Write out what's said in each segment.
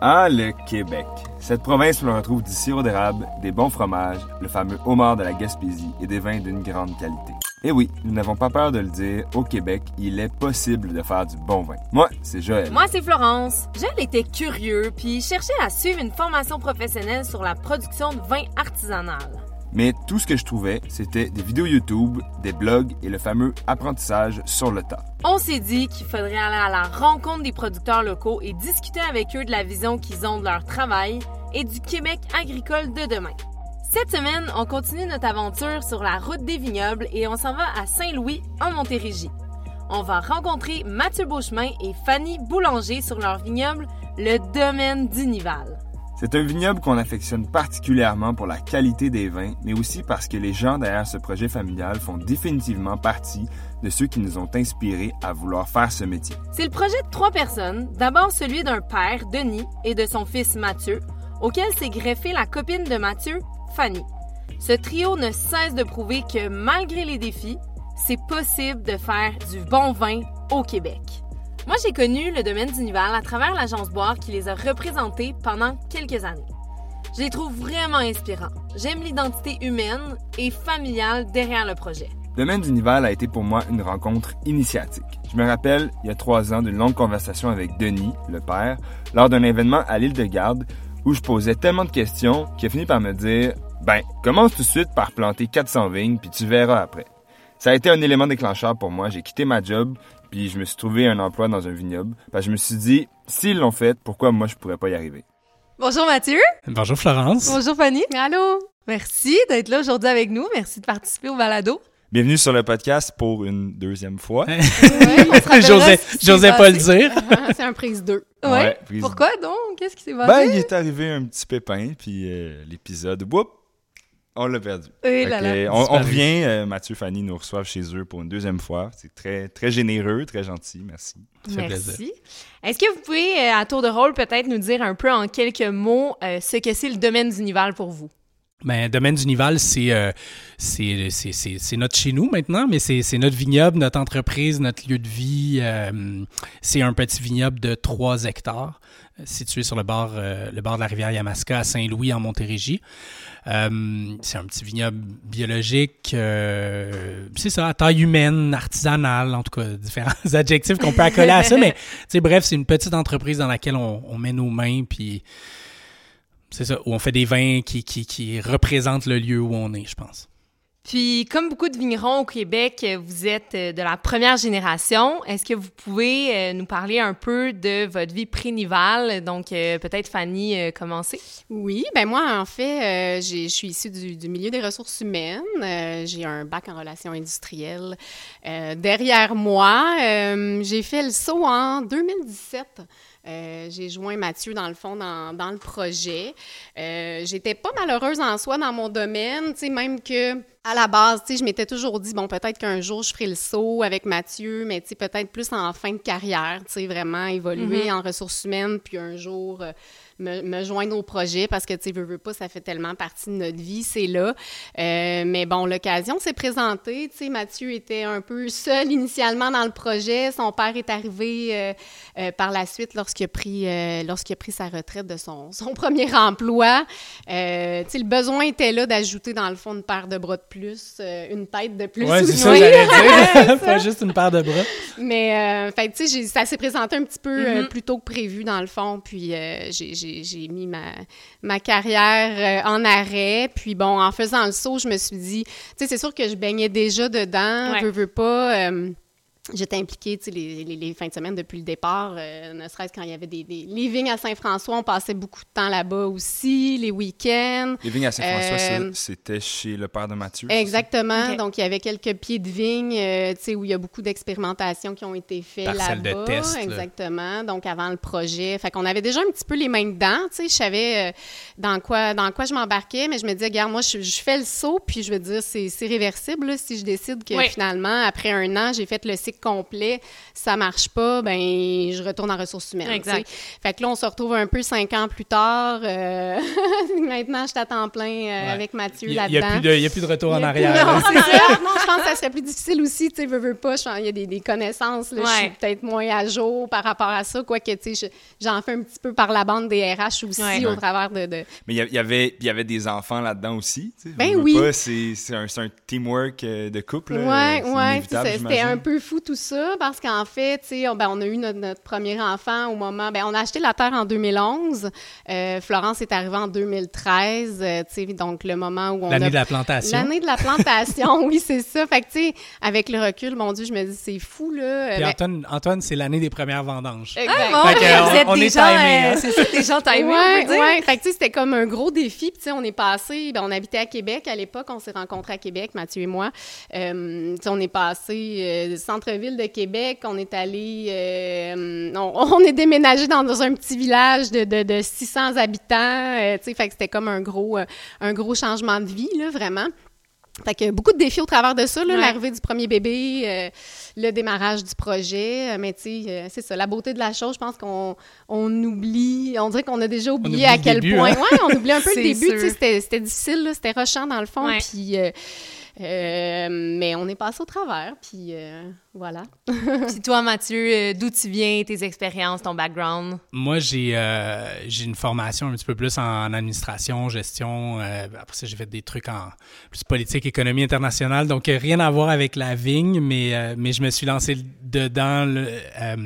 Ah, le Québec. Cette province où l'on retrouve du sirop d'érable, des bons fromages, le fameux homard de la Gaspésie et des vins d'une grande qualité. Et oui, nous n'avons pas peur de le dire, au Québec, il est possible de faire du bon vin. Moi, c'est Joël. Moi, c'est Florence. Joël était curieux puis cherchait à suivre une formation professionnelle sur la production de vin artisanal. Mais tout ce que je trouvais, c'était des vidéos YouTube, des blogs et le fameux apprentissage sur le tas. On s'est dit qu'il faudrait aller à la rencontre des producteurs locaux et discuter avec eux de la vision qu'ils ont de leur travail et du Québec agricole de demain. Cette semaine, on continue notre aventure sur la route des vignobles et on s'en va à Saint-Louis, en Montérégie. On va rencontrer Mathieu Beauchemin et Fanny Boulanger sur leur vignoble, le domaine d'Unival. C'est un vignoble qu'on affectionne particulièrement pour la qualité des vins, mais aussi parce que les gens derrière ce projet familial font définitivement partie de ceux qui nous ont inspirés à vouloir faire ce métier. C'est le projet de trois personnes. D'abord celui d'un père, Denis, et de son fils Mathieu, auquel s'est greffée la copine de Mathieu, Fanny. Ce trio ne cesse de prouver que malgré les défis, c'est possible de faire du bon vin au Québec. Moi, j'ai connu le domaine d'Unival à travers l'agence Boire qui les a représentés pendant quelques années. Je les trouve vraiment inspirants. J'aime l'identité humaine et familiale derrière le projet. Le domaine d'Unival a été pour moi une rencontre initiatique. Je me rappelle, il y a trois ans, d'une longue conversation avec Denis, le père, lors d'un événement à l'île de Garde où je posais tellement de questions qu'il a fini par me dire Ben, commence tout de suite par planter 400 vignes, puis tu verras après. Ça a été un élément déclencheur pour moi. J'ai quitté ma job, puis je me suis trouvé un emploi dans un vignoble. Parce que je me suis dit, s'ils l'ont fait, pourquoi moi je pourrais pas y arriver? Bonjour Mathieu. Bonjour Florence. Bonjour Fanny. Allô. Merci d'être là aujourd'hui avec nous. Merci de participer au balado. Bienvenue sur le podcast pour une deuxième fois. Ouais, J'osais pas le dire. C'est un prise 2. Ouais. Ouais, prise- Pourquoi donc? Qu'est-ce qui s'est passé? Ben, il est arrivé un petit pépin, puis euh, l'épisode, whoop, on l'a perdu. Là là. euh, on, revient, euh, Mathieu Fanny nous reçoivent chez eux pour une deuxième fois. C'est très, très généreux, très gentil, merci. Ça fait Merci. plaisir. Est-ce que vous pouvez, euh, à tour de rôle, peut-être nous dire un peu en quelques mots euh, ce que c'est le domaine d'Unival pour vous? Ben, Domaine du Nival, c'est euh, c'est- c'est- c'est- c'est notre chez nous maintenant, mais c'est c'est notre vignoble, notre entreprise, notre lieu de vie. euh, c'est un petit vignoble de 3 hectares euh, situé sur le bord, euh, le bord de la rivière Yamaska à Saint-Louis en Montérégie. Euh, c'est un petit vignoble biologique, euh, c'est ça, à taille humaine, artisanale, en tout cas, différents adjectifs qu'on peut accoler à ça, mais bref, c'est une petite entreprise dans laquelle on, on met nos mains, puis c'est ça, où on fait des vins qui, qui, qui représentent le lieu où on est, je pense. Puis, comme beaucoup de vignerons au Québec, vous êtes euh, de la première génération. Est-ce que vous pouvez euh, nous parler un peu de votre vie pré-Nival? Donc, euh, peut-être Fanny, commencer. Oui, ben moi, en fait, je suis issue du, milieu des ressources humaines. J'ai un bac en relations industrielles derrière moi. J'ai fait le saut en 2017. Euh, j'ai joint Mathieu, dans le fond, dans, dans le projet. Euh, J'étais pas malheureuse en soi dans mon domaine, tu sais, même que à la base, tu sais, je m'étais toujours dit, bon, peut-être qu'un jour, je ferai le saut avec Mathieu, mais tu sais, peut-être plus en fin de carrière, tu sais, vraiment évoluer en ressources humaines, puis un jour... euh, me, me joindre au projet parce que, tu sais, veux, veux pas, ça fait tellement partie de notre vie, c'est là. Euh, mais bon, l'occasion s'est présentée. Tu sais, Mathieu était un peu seul initialement dans le projet. Son père est arrivé euh, euh, par la suite lorsqu'il a, pris, lorsqu'il a pris sa retraite de son, son premier emploi. Tu sais, le besoin était là d'ajouter, dans le fond, une paire de bras de plus, une tête de plus. Ouais, c'est ça, j'allais dire. Pas juste une paire de bras. Mais, fait tu sais, ça s'est présenté un petit peu Mhm. plus tôt que prévu, dans le fond. Puis, j'ai- j'ai mis ma, ma carrière euh, en arrêt. Puis, bon, en faisant le saut, je me suis dit, tu sais, c'est sûr que je baignais déjà dedans, Ouais. veux, veux pas. euh, J'étais impliquée, tu sais, les, les- les fins de semaine depuis le départ, euh, ne serait-ce quand il y avait des, des les vignes à Saint-François, on passait beaucoup de temps là-bas aussi, les week-ends. Les vignes à Saint-François, Euh, c'était chez le père de Mathieu. Exactement. Donc, il y avait quelques pieds de vigne, euh, tu sais, où il y a beaucoup d'expérimentations qui ont été faites Parcelles de là-bas. test, là. Exactement. Donc, avant le projet. Fait qu'on avait déjà un petit peu les mains dedans, tu sais. Je savais euh, dans quoi, dans quoi je m'embarquais, mais je me disais, regarde, moi, je, je fais le saut, puis je veux dire, c'est c'est réversible, là, si je décide que Oui. finalement, après un an, j'ai fait le cycle cycle complet, ça marche pas, ben je retourne en ressources humaines. Exact. Fait que là, on se retrouve un peu cinq ans plus tard. euh, maintenant, je suis à temps plein euh, Ouais. avec Mathieu Il n'y a, là-dedans. plus de- il y a plus de retour en arrière. Non, là. c'est ça. Non, je pense que ça serait plus difficile aussi, tu sais, veux, veux pas. Il y a des, des connaissances, là, je suis peut-être moins à jour par rapport à ça, quoique, tu sais, je- j'en fais un petit peu par la bande des RH aussi, Ouais. au travers de... de- Mais il y avait, il y avait des enfants là-dedans aussi. tu sais. Ben oui. C'est un, teamwork euh, de couple. c'est ça. C'était un peu fou tout ça parce qu'en fait, tu sais, on, ben, on a eu notre, notre premier enfant au moment. Ben, on a acheté la terre en 2011. Euh, Florence est arrivée en 2013. euh, tu sais, donc le moment où on L'année a de la plantation. L'année de la plantation, oui, c'est ça. Fait que, tu sais, avec le recul, mon Dieu, je me dis, c'est fou, là. Puis Ben, Antoine, Antoine c'est l'année des premières vendanges. Ah, bon, Fait que, vous on- êtes on des est gens, timés, hein. euh, c'est ça, des gens timés, on ouais. Fait que, tu sais, c'était comme un gros défi. Puis, tu sais, on est passé, ben, on habitait à Québec à l'époque, on s'est rencontrés à Québec, Mathieu et moi. Euh, tu sais, on est passé euh, centre-ville de Québec, on est allé, euh, on, on est déménagé dans, dans un petit village de, de, de 600 habitants. euh, tu sais, fait que c'était comme un gros, euh, un gros changement de vie, là, vraiment. Fait que beaucoup de défis au travers de ça, Ouais. l'arrivée du premier bébé, euh, le démarrage du projet. Mais tu sais, euh, c'est ça, la beauté de la chose, je pense qu'on on oublie, on dirait qu'on a déjà oublié à quel début, point. hein? Ouais, on oublie un peu le début, tu sais, c'était c'était difficile, là, c'était rushant dans le fond. Ouais. Puis, euh, mais on est passé au travers, puis euh, voilà. Puis toi, Mathieu, euh, d'où tu viens, tes expériences, ton background? Moi, j'ai euh, j'ai une formation un petit peu plus en administration, gestion. euh, après ça, j'ai fait des trucs en plus politique, économie internationale. Donc, rien à voir avec la vigne, mais, euh, mais je me suis lancé dedans le- euh,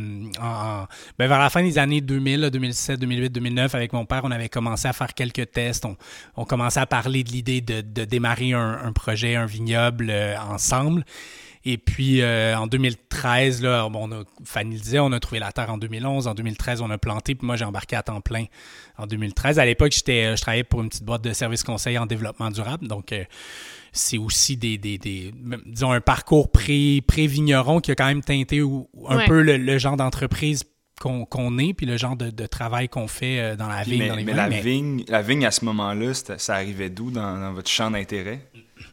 en, en- ben, vers la fin des années 2000, là, 2007, 2008, 2009. Avec mon père, on avait commencé à faire quelques tests. On, on commençait à parler de l'idée de, de démarrer un, un projet, un vignoble euh, ensemble. Et puis euh, en 2013, là, bon, on a, Fanny le disait, on a trouvé la terre en 2011. En 2013, on a planté. Puis moi, j'ai embarqué à temps plein en 2013. À l'époque, j'étais, euh, je travaillais pour une petite boîte de services conseils en développement durable. Donc, euh, c'est aussi des, des, disons, un parcours pré, pré-vigneron qui a quand même teinté un Ouais. peu le, le genre d'entreprise qu'on, est, puis le genre de, de travail qu'on fait euh, dans la vigne, mais dans les mais vignes. la, Mais- vigne, la vigne, à ce moment-là, ça arrivait d'où dans, dans votre champ d'intérêt?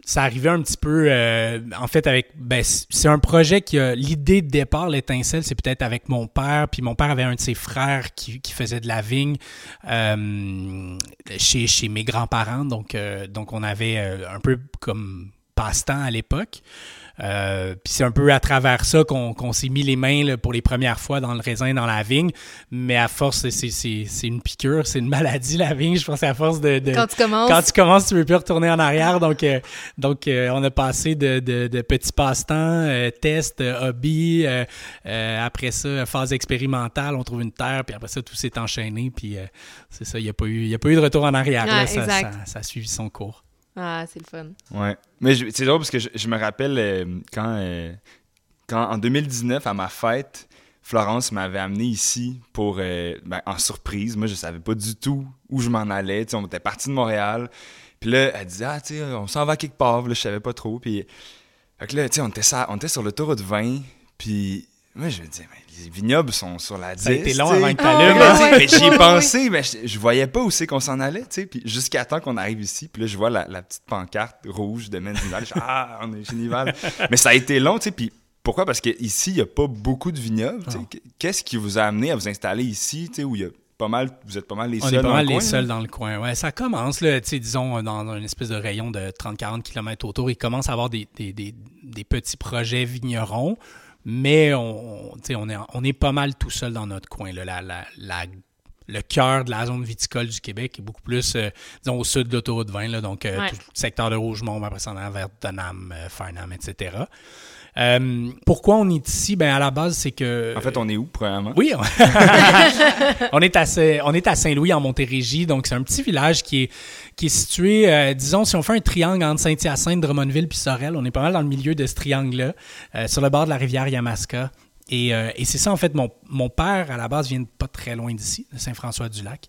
ça arrivait un petit peu, euh, en fait, avec. Ben, c'est un projet qui a. L'idée de départ, l'étincelle, c'est peut-être avec mon père. Puis mon père avait un de ses frères qui, qui faisait de la vigne euh, chez, chez mes grands-parents. Donc, euh, donc, on avait un peu comme passe-temps à l'époque. Euh, puis c'est un peu à travers ça qu'on s'est mis les mains là, pour les premières fois dans le raisin, dans la vigne. Mais à force, c'est- une piqûre, c'est une maladie, la vigne. Je pense à force de... de- Quand tu commences, quand tu commences, tu veux plus retourner en arrière. Donc, euh, donc euh, on a passé de, de, de petits passe-temps, euh, tests, hobbies. euh, euh, après ça, phase expérimentale, on trouve une terre. Puis après ça, tout s'est enchaîné. Puis euh, c'est ça, il n'y a, pas eu- y a pas eu de retour en arrière. là. Ça, ça- ça a suivi son cours. Ah, c'est le fun. Ouais. Mais c'est drôle parce que je, me rappelle euh, quand, euh, quand, en 2019, à ma fête, Florence m'avait amené ici pour, euh, ben, en surprise. Moi, je savais pas du tout où je m'en allais. Tu sais, on était parti de Montréal. Puis là, elle disait, ah, tu sais, on s'en va quelque part. Là, je savais pas trop. Puis, là, tu sais, on était, sur- on était sur l'autoroute 20. Puis, moi, je me disais, mais les vignobles sont sur la 10. Ça a été long avant que Ah, tu Fait que allumes. là, ouais, ouais. mais j'y ai pensé, mais je, je voyais pas où c'est qu'on s'en allait, tu sais. Puis jusqu'à temps qu'on arrive ici, puis là, je vois la, la petite pancarte rouge de Menzival. Je dis, ah, on est Génival. mais ça a été long, tu sais. Puis pourquoi? Parce qu'ici, il n'y a pas beaucoup de vignobles. Non. Qu'est-ce qui vous a amené à vous installer ici, tu sais, où il y a pas mal, vous êtes pas mal les On seuls est pas dans mal le les coin, seuls là? dans le coin. Ouais, ça commence, là, tu sais, disons, dans une espèce de rayon de 30-40 km autour. Il commence à avoir des, des, des, des petits projets vignerons, mais on, on, est, on est pas mal tout seul dans notre coin. Là. La, la, la- le cœur de la zone viticole du Québec est beaucoup plus, euh, disons, au sud de l'autoroute 20, là, donc euh, Ouais. tout le secteur de Rougemont, après ça, on vers Denham, euh, Farnham, etc. Euh, pourquoi on est ici? Ben, à la base, c'est que... En fait, on est où, premièrement? Oui, on, on est à, Saint- on est à Saint-Louis, en Montérégie. Donc, c'est un petit village qui est, qui est situé, euh, disons, si on fait un triangle entre Saint-Hyacinthe, Drummondville puis Sorel, on est pas mal dans le milieu de ce triangle-là, euh, sur le bord de la rivière Yamaska. Et, et c'est ça, en fait, mon, mon père, à la base, vient de pas très loin d'ici, de Saint-François-du-Lac.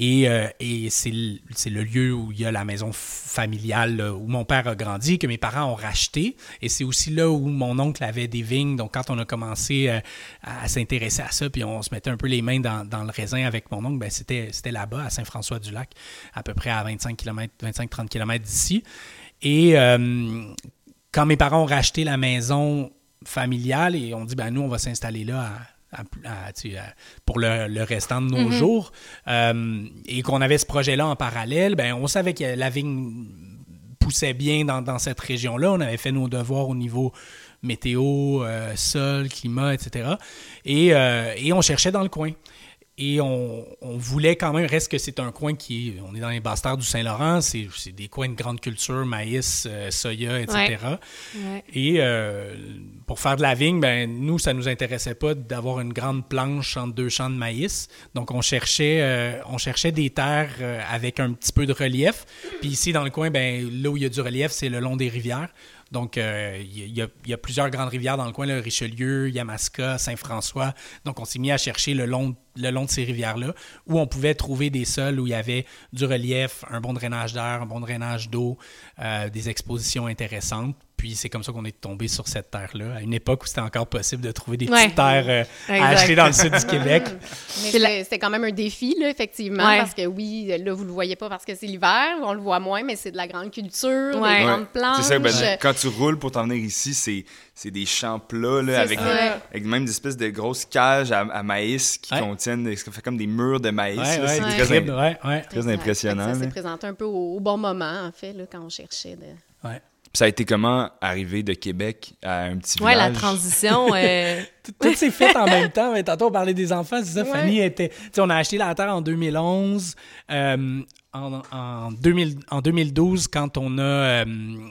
Et, euh, c'est le, lieu où il y a la maison familiale où mon père a grandi, que mes parents ont racheté. Et c'est aussi là où mon oncle avait des vignes. Donc, quand on a commencé euh, à s'intéresser à ça, puis on se mettait un peu les mains dans, le raisin avec mon oncle, ben c'était, là-bas, à Saint-François-du-Lac, à peu près à 25 km, 25-30 km d'ici. Et euh, quand mes parents ont racheté la maison, familiale et on dit, ben nous, on va s'installer là pour le, restant de nos mm-hmm. jours. Euh, et qu'on avait ce projet-là en parallèle, ben, on savait que la vigne poussait bien dans, cette région-là. On avait fait nos devoirs au niveau météo, euh, sol, climat, etc. Et, et on cherchait dans le coin. Et on, voulait quand même, reste que c'est un coin qui est, on est dans les bastards du Saint-Laurent, c'est des coins de grande culture, maïs, euh, soya, etc. Et euh, pour faire de la vigne, ben, nous, ça nous intéressait pas d'avoir une grande planche entre deux champs de maïs. Donc, on cherchait, euh, on cherchait des terres avec un petit peu de relief. Puis ici, dans le coin, ben, là où il y a du relief, c'est le long des rivières. Donc, il euh, y, a plusieurs grandes rivières dans le coin, le Richelieu, Yamaska, Saint-François. Donc, on s'est mis à chercher le long, le long de ces rivières-là, où on pouvait trouver des sols où il y avait du relief, un bon drainage d'air, un bon drainage d'eau, euh, des expositions intéressantes. Puis c'est comme ça qu'on est tombé sur cette terre-là, à une époque où c'était encore possible de trouver des petites terres euh, à acheter dans le sud du Québec. Mais c'était quand même un défi, là, effectivement, parce que oui, là, vous ne le voyez pas parce que c'est l'hiver, on le voit moins, mais c'est de la grande culture, des grandes plantes. C'est ça, ben, quand tu roules pour t'en venir ici, c'est des champs plats, là, avec, avec, même des espèces de grosses cages à, maïs qui contiennent, ça fait comme des murs de maïs. C'est très, très, impressionnant. Ça s'est présenté un peu au, bon moment, en fait, là, quand on cherchait de... Ça a été comment arriver de Québec à un petit village? Ouais, la transition. Euh, tout, s'est fait en même temps. Mais tantôt, on parlait des enfants. C'est ça, Fanny était. on a acheté la terre en 2011 en, en, 2000, en 2012, quand on a. Euh,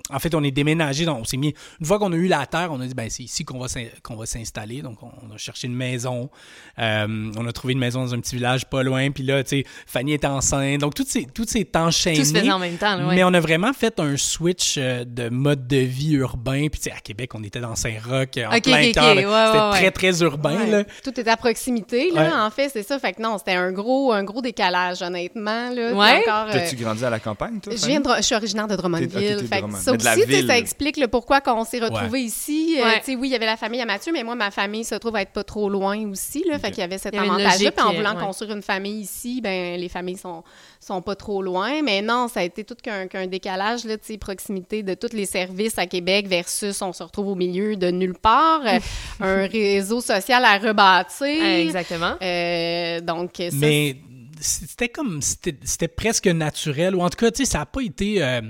en fait, on est déménagé. Donc on s'est mis. Une fois qu'on a eu la terre, on a dit ben, c'est ici qu'on va, qu'on va s'installer. Donc, on, a cherché une maison. Euh, on a trouvé une maison dans un petit village pas loin. Puis là, tu sais, Fanny est enceinte. Donc, tout s'est, tout enchaîné. Tout se faisait en même temps. Mais on a vraiment fait un switch euh, de mode de vie urbain. Puis, tu sais, à Québec, on était dans Saint-Roch, en plein cœur. c'était très, très urbain. Là. Tout est à proximité, là, en fait, c'est ça. Fait que non, c'était un gros, un gros décalage, honnêtement. Là, T'as-tu euh, grandi à la campagne, toi? Je, viens je suis originaire de Drummondville. ça aussi, ça explique le pourquoi qu'on s'est retrouvés ici. Euh, oui, il y avait la famille à Mathieu, mais moi, ma famille se trouve à être pas trop loin aussi. Là, Fait qu'il y avait cet avantage-là. Puis en voulant construire une famille ici, ben les familles sont, sont pas trop loin. Mais non, ça a été tout qu'un décalage, là, proximité de tous les services à Québec versus on se retrouve au milieu de nulle part. un réseau social à rebâtir. Exactement. Euh, donc, ça, Mais c'était comme c'était presque naturel. Ou en tout cas tu sais ça n'a pas été euh,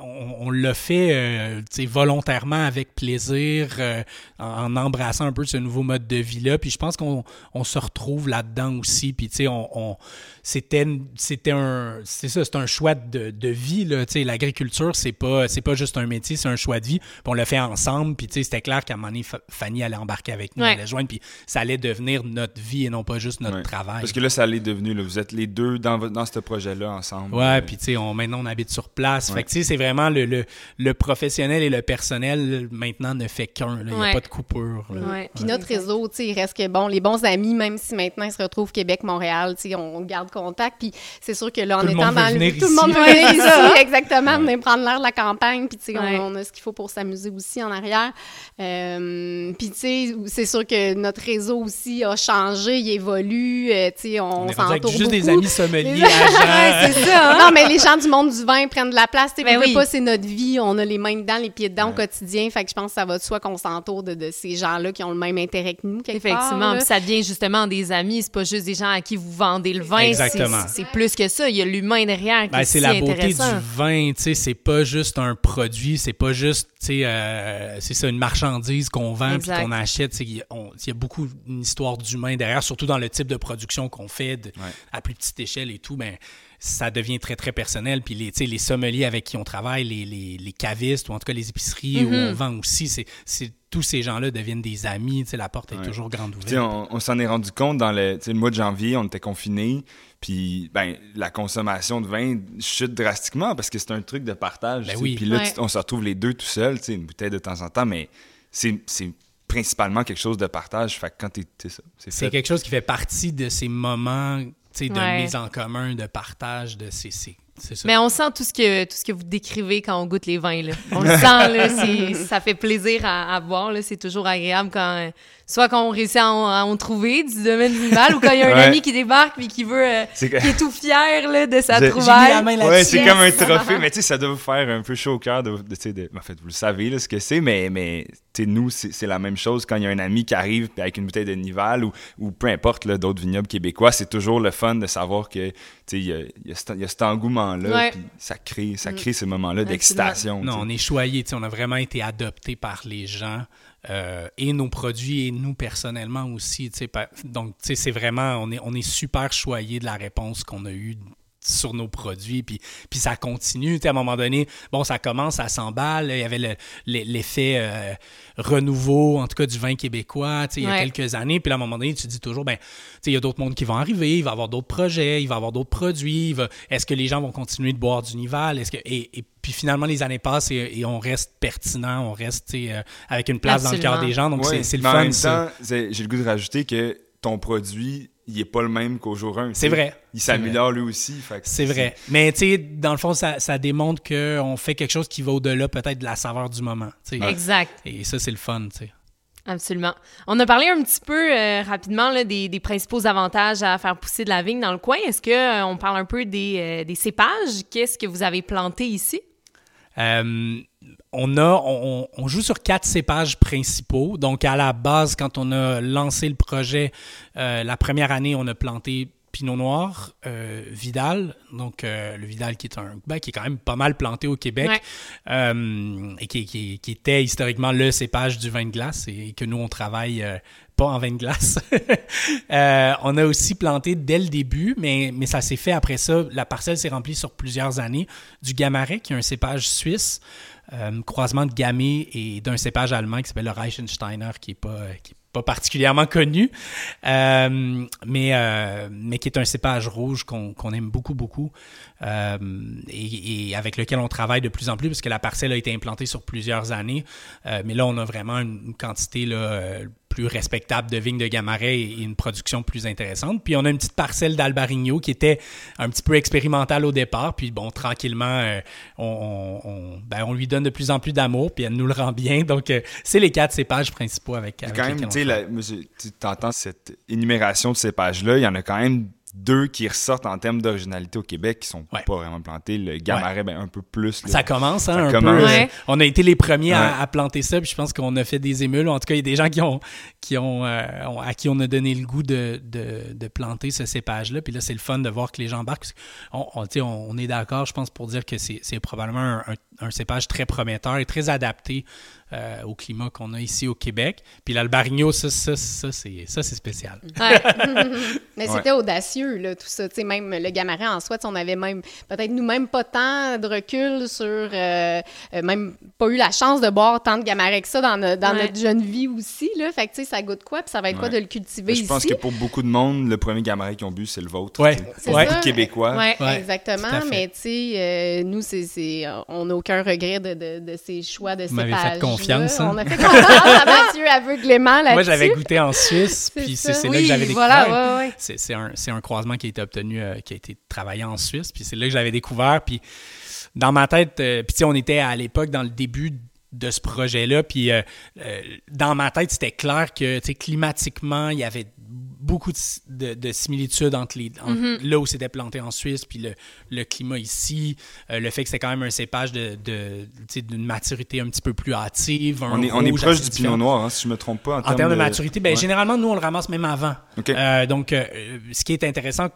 on, l'a fait euh, volontairement avec plaisir euh, en, embrassant un peu ce nouveau mode de vie là puis je pense qu'on se retrouve là-dedans aussi. Puis tu sais on c'était c'était un c'est ça c'est un choix de, de vie là. Tu sais l'agriculture c'est pas c'est pas juste un métier c'est un choix de vie. Puis on l'a fait ensemble puis tu sais c'était clair qu'à un moment donné Fanny allait embarquer avec nous elle allait joindre puis ça allait devenir notre vie et non pas juste notre travail. Parce que là ça allait devenu là, vous êtes les deux dans dans ce projet là ensemble. Ouais puis tu sais on maintenant on habite sur place. Fait que tu sais c'est vraiment le, le, le, professionnel et le personnel maintenant ne fait qu'un il n'y a pas de coupure puis notre réseau tu sais il reste que bon les bons amis même si maintenant ils se retrouvent Québec Montréal tu sais on garde contact. Puis c'est sûr que là, en étant dans le. Tout le monde veut venir ici, exactement, venir prendre l'air de la campagne. Puis, tu sais, on, a ce qu'il faut pour s'amuser aussi en arrière. Euh, puis, tu sais, c'est sûr que notre réseau aussi a changé, il évolue. Euh, tu sais, on, s'entoure. juste des amis sommeliers, c'est ça. Hein? Non, mais les gens du monde du vin prennent de la place. Tu sais, ben pas, c'est notre vie. On a les mains dedans, les pieds dedans au quotidien. Fait que je pense que ça va de soi qu'on s'entoure de, de, ces gens-là qui ont le même intérêt que nous, Effectivement. Puis ça devient justement des amis. C'est pas juste des gens à qui vous vendez le vin. C'est plus que ça. Il y a l'humain derrière qui ben, C'est la beauté du vin. C'est pas juste un produit. C'est pas juste euh, c'est ça, une marchandise qu'on vend puis qu'on achète. Il y, a beaucoup une histoire d'humain derrière, surtout dans le type de production qu'on fait à plus petite échelle et tout. Ben, ça devient très, très personnel. Puis les, les sommeliers avec qui on travaille, les, les, les, cavistes ou en tout cas les épiceries où mm-hmm. on vend aussi, c'est tous ces gens-là deviennent des amis. La porte est toujours grande ouverte. On, on s'en est rendu compte dans le, le mois de janvier, on était confinés. Puis, ben, la consommation de vin chute drastiquement parce que c'est un truc de partage. Ben puis là, on se retrouve les deux tout seuls, une bouteille de temps en temps, mais c'est principalement quelque chose de partage. Fait que quand t'es ça, c'est quelque chose qui fait partie de ces moments de mise en commun, de partage, de ces, c'est ça. Mais on sent tout ce que tout ce que vous décrivez quand on goûte les vins. Là. On le sent, là, c'est- ça fait plaisir à, à boire. là. C'est toujours agréable quand euh, soit quand on réussit à en, à en trouver du domaine animal ou quand il y a un Ouais. ami qui débarque et qui veut euh, C'est qui est tout fier là, de sa J'ai- j'ai mis trouvaille. la main là-dessus. Ouais, c'est comme un trophée, mais tu sais, ça doit vous faire un peu chaud au cœur de, en fait, vous le savez, là, ce que c'est, mais, mais tu sais, nous, c'est c'est la même chose quand il y a un ami qui arrive avec une bouteille de Nival ou, ou peu importe, là, d'autres vignobles québécois, c'est toujours le fun de savoir que, il y a, y a cet- il y a cet engouement-là, Ouais. puis ça crée, ça crée ces moments-là d'excitation. tu Non, on est choyés, on a vraiment été adoptés par les gens euh, et nos produits et nous personnellement aussi. Donc, c'est vraiment, on est, on est super choyés de la réponse qu'on a eue sur nos produits, puis, puis ça continue. Tu sais, à un moment donné, bon, ça commence à s'emballe. Il y avait le- le- l'effet euh, renouveau, en tout cas, du vin québécois, tu sais, il y a Ouais. quelques années. Puis à un moment donné, tu te dis toujours, ben, tu sais, il y a d'autres mondes qui vont arriver, il va y avoir d'autres projets, il va y avoir d'autres produits. il va- Est-ce que les gens vont continuer de boire du Nival? Est-ce que, et, et puis finalement, les années passent et, et on reste pertinent, on reste tu sais, euh, avec une place dans le cœur des gens. Donc, Ouais, c'est- c'est le mais en fun, même ça. temps, j'ai le goût de rajouter que ton produit, il est pas le même qu'au jour 1. C'est vrai. Il s'améliore lui aussi. C'est vrai. Mais tu sais, dans le fond, ça, ça démontre qu'on fait quelque chose qui va au-delà peut-être de la saveur du moment. Exact. Et ça, c'est le fun. tu sais. Absolument. On a parlé un petit peu euh, rapidement là, des, des principaux avantages à faire pousser de la vigne dans le coin. Est-ce que euh, on parle un peu des, euh, des cépages? Qu'est-ce que vous avez planté ici? On, a, on, on joue sur quatre cépages principaux. Donc, à la base, quand on a lancé le projet, euh, la première année, on a planté Pinot Noir, euh, Vidal, donc euh, le Vidal qui est un ben, qui est quand même pas mal planté au Québec Ouais. euh, et qui, qui- qui était historiquement le cépage du vin de glace et, que nous on travaille pas en vin de glace. On a aussi planté dès le début, mais, mais ça s'est fait après ça. La parcelle s'est remplie sur plusieurs années. Du Gamaret, qui est un cépage suisse, euh, croisement de Gamay et d'un cépage allemand qui s'appelle le Reichensteiner, qui est pas, pas particulièrement connu, euh, mais, euh, mais qui est un cépage rouge qu'on aime beaucoup, beaucoup, et, avec lequel on travaille de plus en plus, parce que la parcelle a été implantée sur plusieurs années. Mais là, on a vraiment une, quantité plus respectable de vignes de Gamaret et une production plus intéressante. Puis on a une petite parcelle d'Albarigno qui était un petit peu expérimentale au départ. Puis bon, tranquillement, euh, on, on- on- ben, on lui donne de plus en plus d'amour, puis elle nous le rend bien. Donc, euh, c'est les quatre cépages principaux avec, avec quand même, tu entends cette énumération de ces pages-là, il y en a quand même deux qui ressortent en termes d'originalité au Québec qui sont Ouais. pas vraiment plantés. Le Gamaret, ben, un peu plus. là. Ça commence, hein, Ça un commence. peu. Ouais. On a été les premiers à, Ouais. à planter ça, puis je pense qu'on a fait des émules. En tout cas, il y a des gens qui ont, qui ont, euh, à qui on a donné le goût de, de, de planter ce cépage-là. Puis là, c'est le fun de voir que les gens embarquent. On, on, on est d'accord, je pense, pour dire que c'est c'est probablement un, un- un cépage très prometteur et très adapté euh, au climat qu'on a ici au Québec. Puis l'Albarigno, ça, ça, ça, c'est ça, c'est spécial. Ouais. Mais Ouais. c'était audacieux, là, tout ça. Tu sais, même le Gamaret en soi, on avait même, peut-être nous-mêmes pas tant de recul sur, euh, euh, même pas eu la chance de boire tant de Gamaret que ça dans, no- dans Ouais. notre jeune vie aussi, là. Fait que, tu sais, ça goûte quoi, puis ça va être quoi de le cultiver Mais je ici? pense que pour beaucoup de monde, le premier Gamaret qu'ils ont bu, c'est le vôtre. De Québécois. Ouais. Ouais, Exactement, mais tu sais, euh, nous, c'est, c'est, on n'a aucun regret de, de, de ces choix de Vous m'avez fait confiance, hein? On a fait confiance à Mathieu aveuglément là-dessus. Moi, j'avais goûté en Suisse, puis c'est là Oui, que j'avais découvert. ouais, ouais. C'est un, croisement qui a été obtenu, euh, qui a été travaillé en Suisse. Puis c'est là que j'avais découvert. Puis dans ma tête, euh, puis on était à l'époque dans le début de ce projet-là. Puis euh, euh, dans ma tête, c'était clair que climatiquement, il y avait beaucoup de, de- de similitudes entre les entre Mm-hmm. là où c'était planté en Suisse puis le, le climat ici euh, le fait que c'est quand même un cépage de d'une maturité un petit peu plus hâtive On est, on est proche du pinot noir, hein, si je me trompe pas. En, En termes de maturité, ben, Ouais. généralement, nous, on le ramasse même avant. Euh, donc, euh, ce qui est intéressant,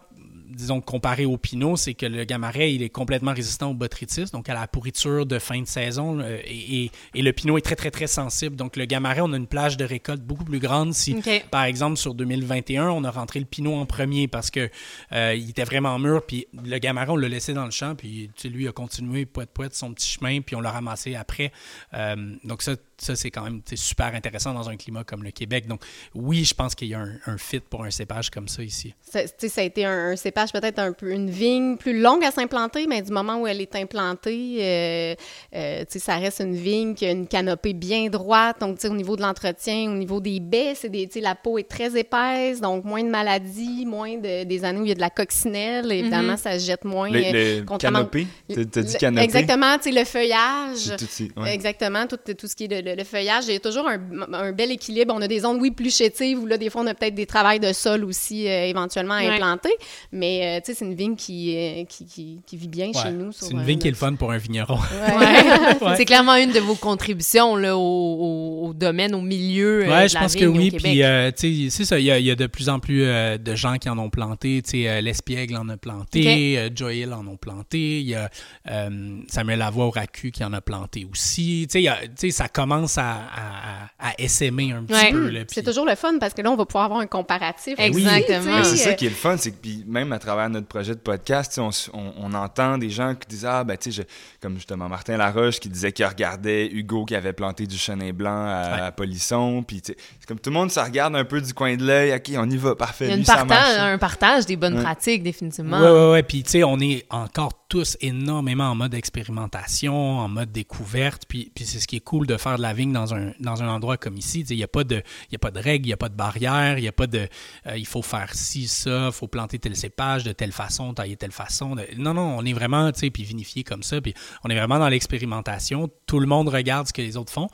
disons, comparé au pinot, c'est que le gamaret, il est complètement résistant au botrytis, donc à la pourriture de fin de saison. euh, et, et- et le pinot est très, très, très sensible. Donc, le gamaret, on a une plage de récolte beaucoup plus grande. Si, par exemple, sur 2021, on a rentré le pinot en premier parce que euh, il était vraiment mûr, puis le gamaret, on l'a laissé dans le champ, puis tu sais, lui a continué, poète poète, son petit chemin, puis on l'a ramassé après. Euh, donc ça, ça, c'est quand même super intéressant dans un climat comme le Québec. Donc, oui, je pense qu'il y a un, fit pour un cépage comme ça ici. Ça, ça a été un, cépage peut-être un peu une vigne plus longue à s'implanter, mais du moment où elle est implantée, euh, euh, ça reste une vigne qui a une canopée bien droite. Donc, au niveau de l'entretien, au niveau des baies, c'est des, la peau est très épaisse, donc moins de maladies, moins de, des années où il y a de la coccinelle. Évidemment, mm-hmm. ça se jette moins. Le, le canopée? Tu as dit canopée? Exactement, le feuillage. Exactement, tout, tout ce qui est le, le feuillage. Il y a toujours un, un, bel équilibre. On a des zones, oui, plus chétives, où là, des fois, on a peut-être des travails de sol aussi euh, éventuellement à implanter. Mais, euh, tu sais, c'est une vigne qui, euh, qui, qui, qui, vit bien chez nous. C'est une vigne qui est le fun pour un vigneron. c'est clairement une de vos contributions là, au, au, domaine, au milieu. Oui, je pense que oui. Puis, tu sais, c'est ça, il y, a, il y, a, de plus en plus de gens qui en ont planté. Tu sais, L'Espiègle en a planté, okay. en ont planté. Il y a Samuel Lavoie au RACU qui en a planté aussi. Tu sais, ça commence à, à, à essaimer un petit peu. C'est toujours le fun parce que là, on va pouvoir avoir un comparatif. Exactement. c'est ça qui est le fun, c'est que puis même à travers notre projet de podcast, on, on, entend des gens qui disent Ah, ben, tu sais, comme justement Martin Laroche qui disait qu'il regardait Hugo qui avait planté du chenin blanc à, Polisson. Puis, c'est comme tout le monde, ça regarde un peu du coin de l'œil. OK, on y va, parfait. Il y a partage, un partage des bonnes pratiques, définitivement. Oui, oui, oui. Puis, tu sais, on est encore tous énormément en mode expérimentation, en mode découverte. Puis, puis c'est ce qui est cool de faire de la vigne dans un, dans un endroit comme ici. Il n'y a, pas de, a pas de règles, il n'y a pas de barrières, il n'y a pas de euh, il faut faire ci, ça, il faut planter tel cépage de telle façon, tailler telle façon. Non, non, on est vraiment, tu sais, puis vinifié comme ça. Puis on est vraiment dans l'expérimentation. Tout le monde regarde ce que les autres font.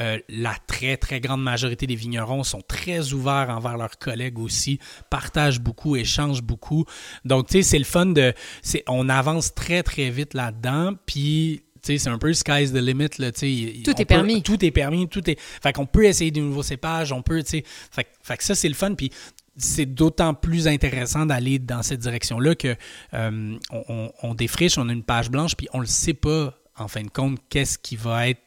Euh, la très, très grande majorité des vignerons sont très ouverts envers leurs collègues aussi, partagent beaucoup, échangent beaucoup. Donc, tu sais, c'est le fun de... On avance très, très vite là-dedans, puis c'est un peu sky's the limit. Là, tout est permis. Tout est permis. Tout est... Fait qu'on peut essayer de nouveaux cépages, on peut, fait, fait que ça, c'est le fun. Puis c'est d'autant plus intéressant d'aller dans cette direction-là que euh, on, on, défriche, on a une page blanche, puis on ne le sait pas, en fin de compte, qu'est-ce qui va être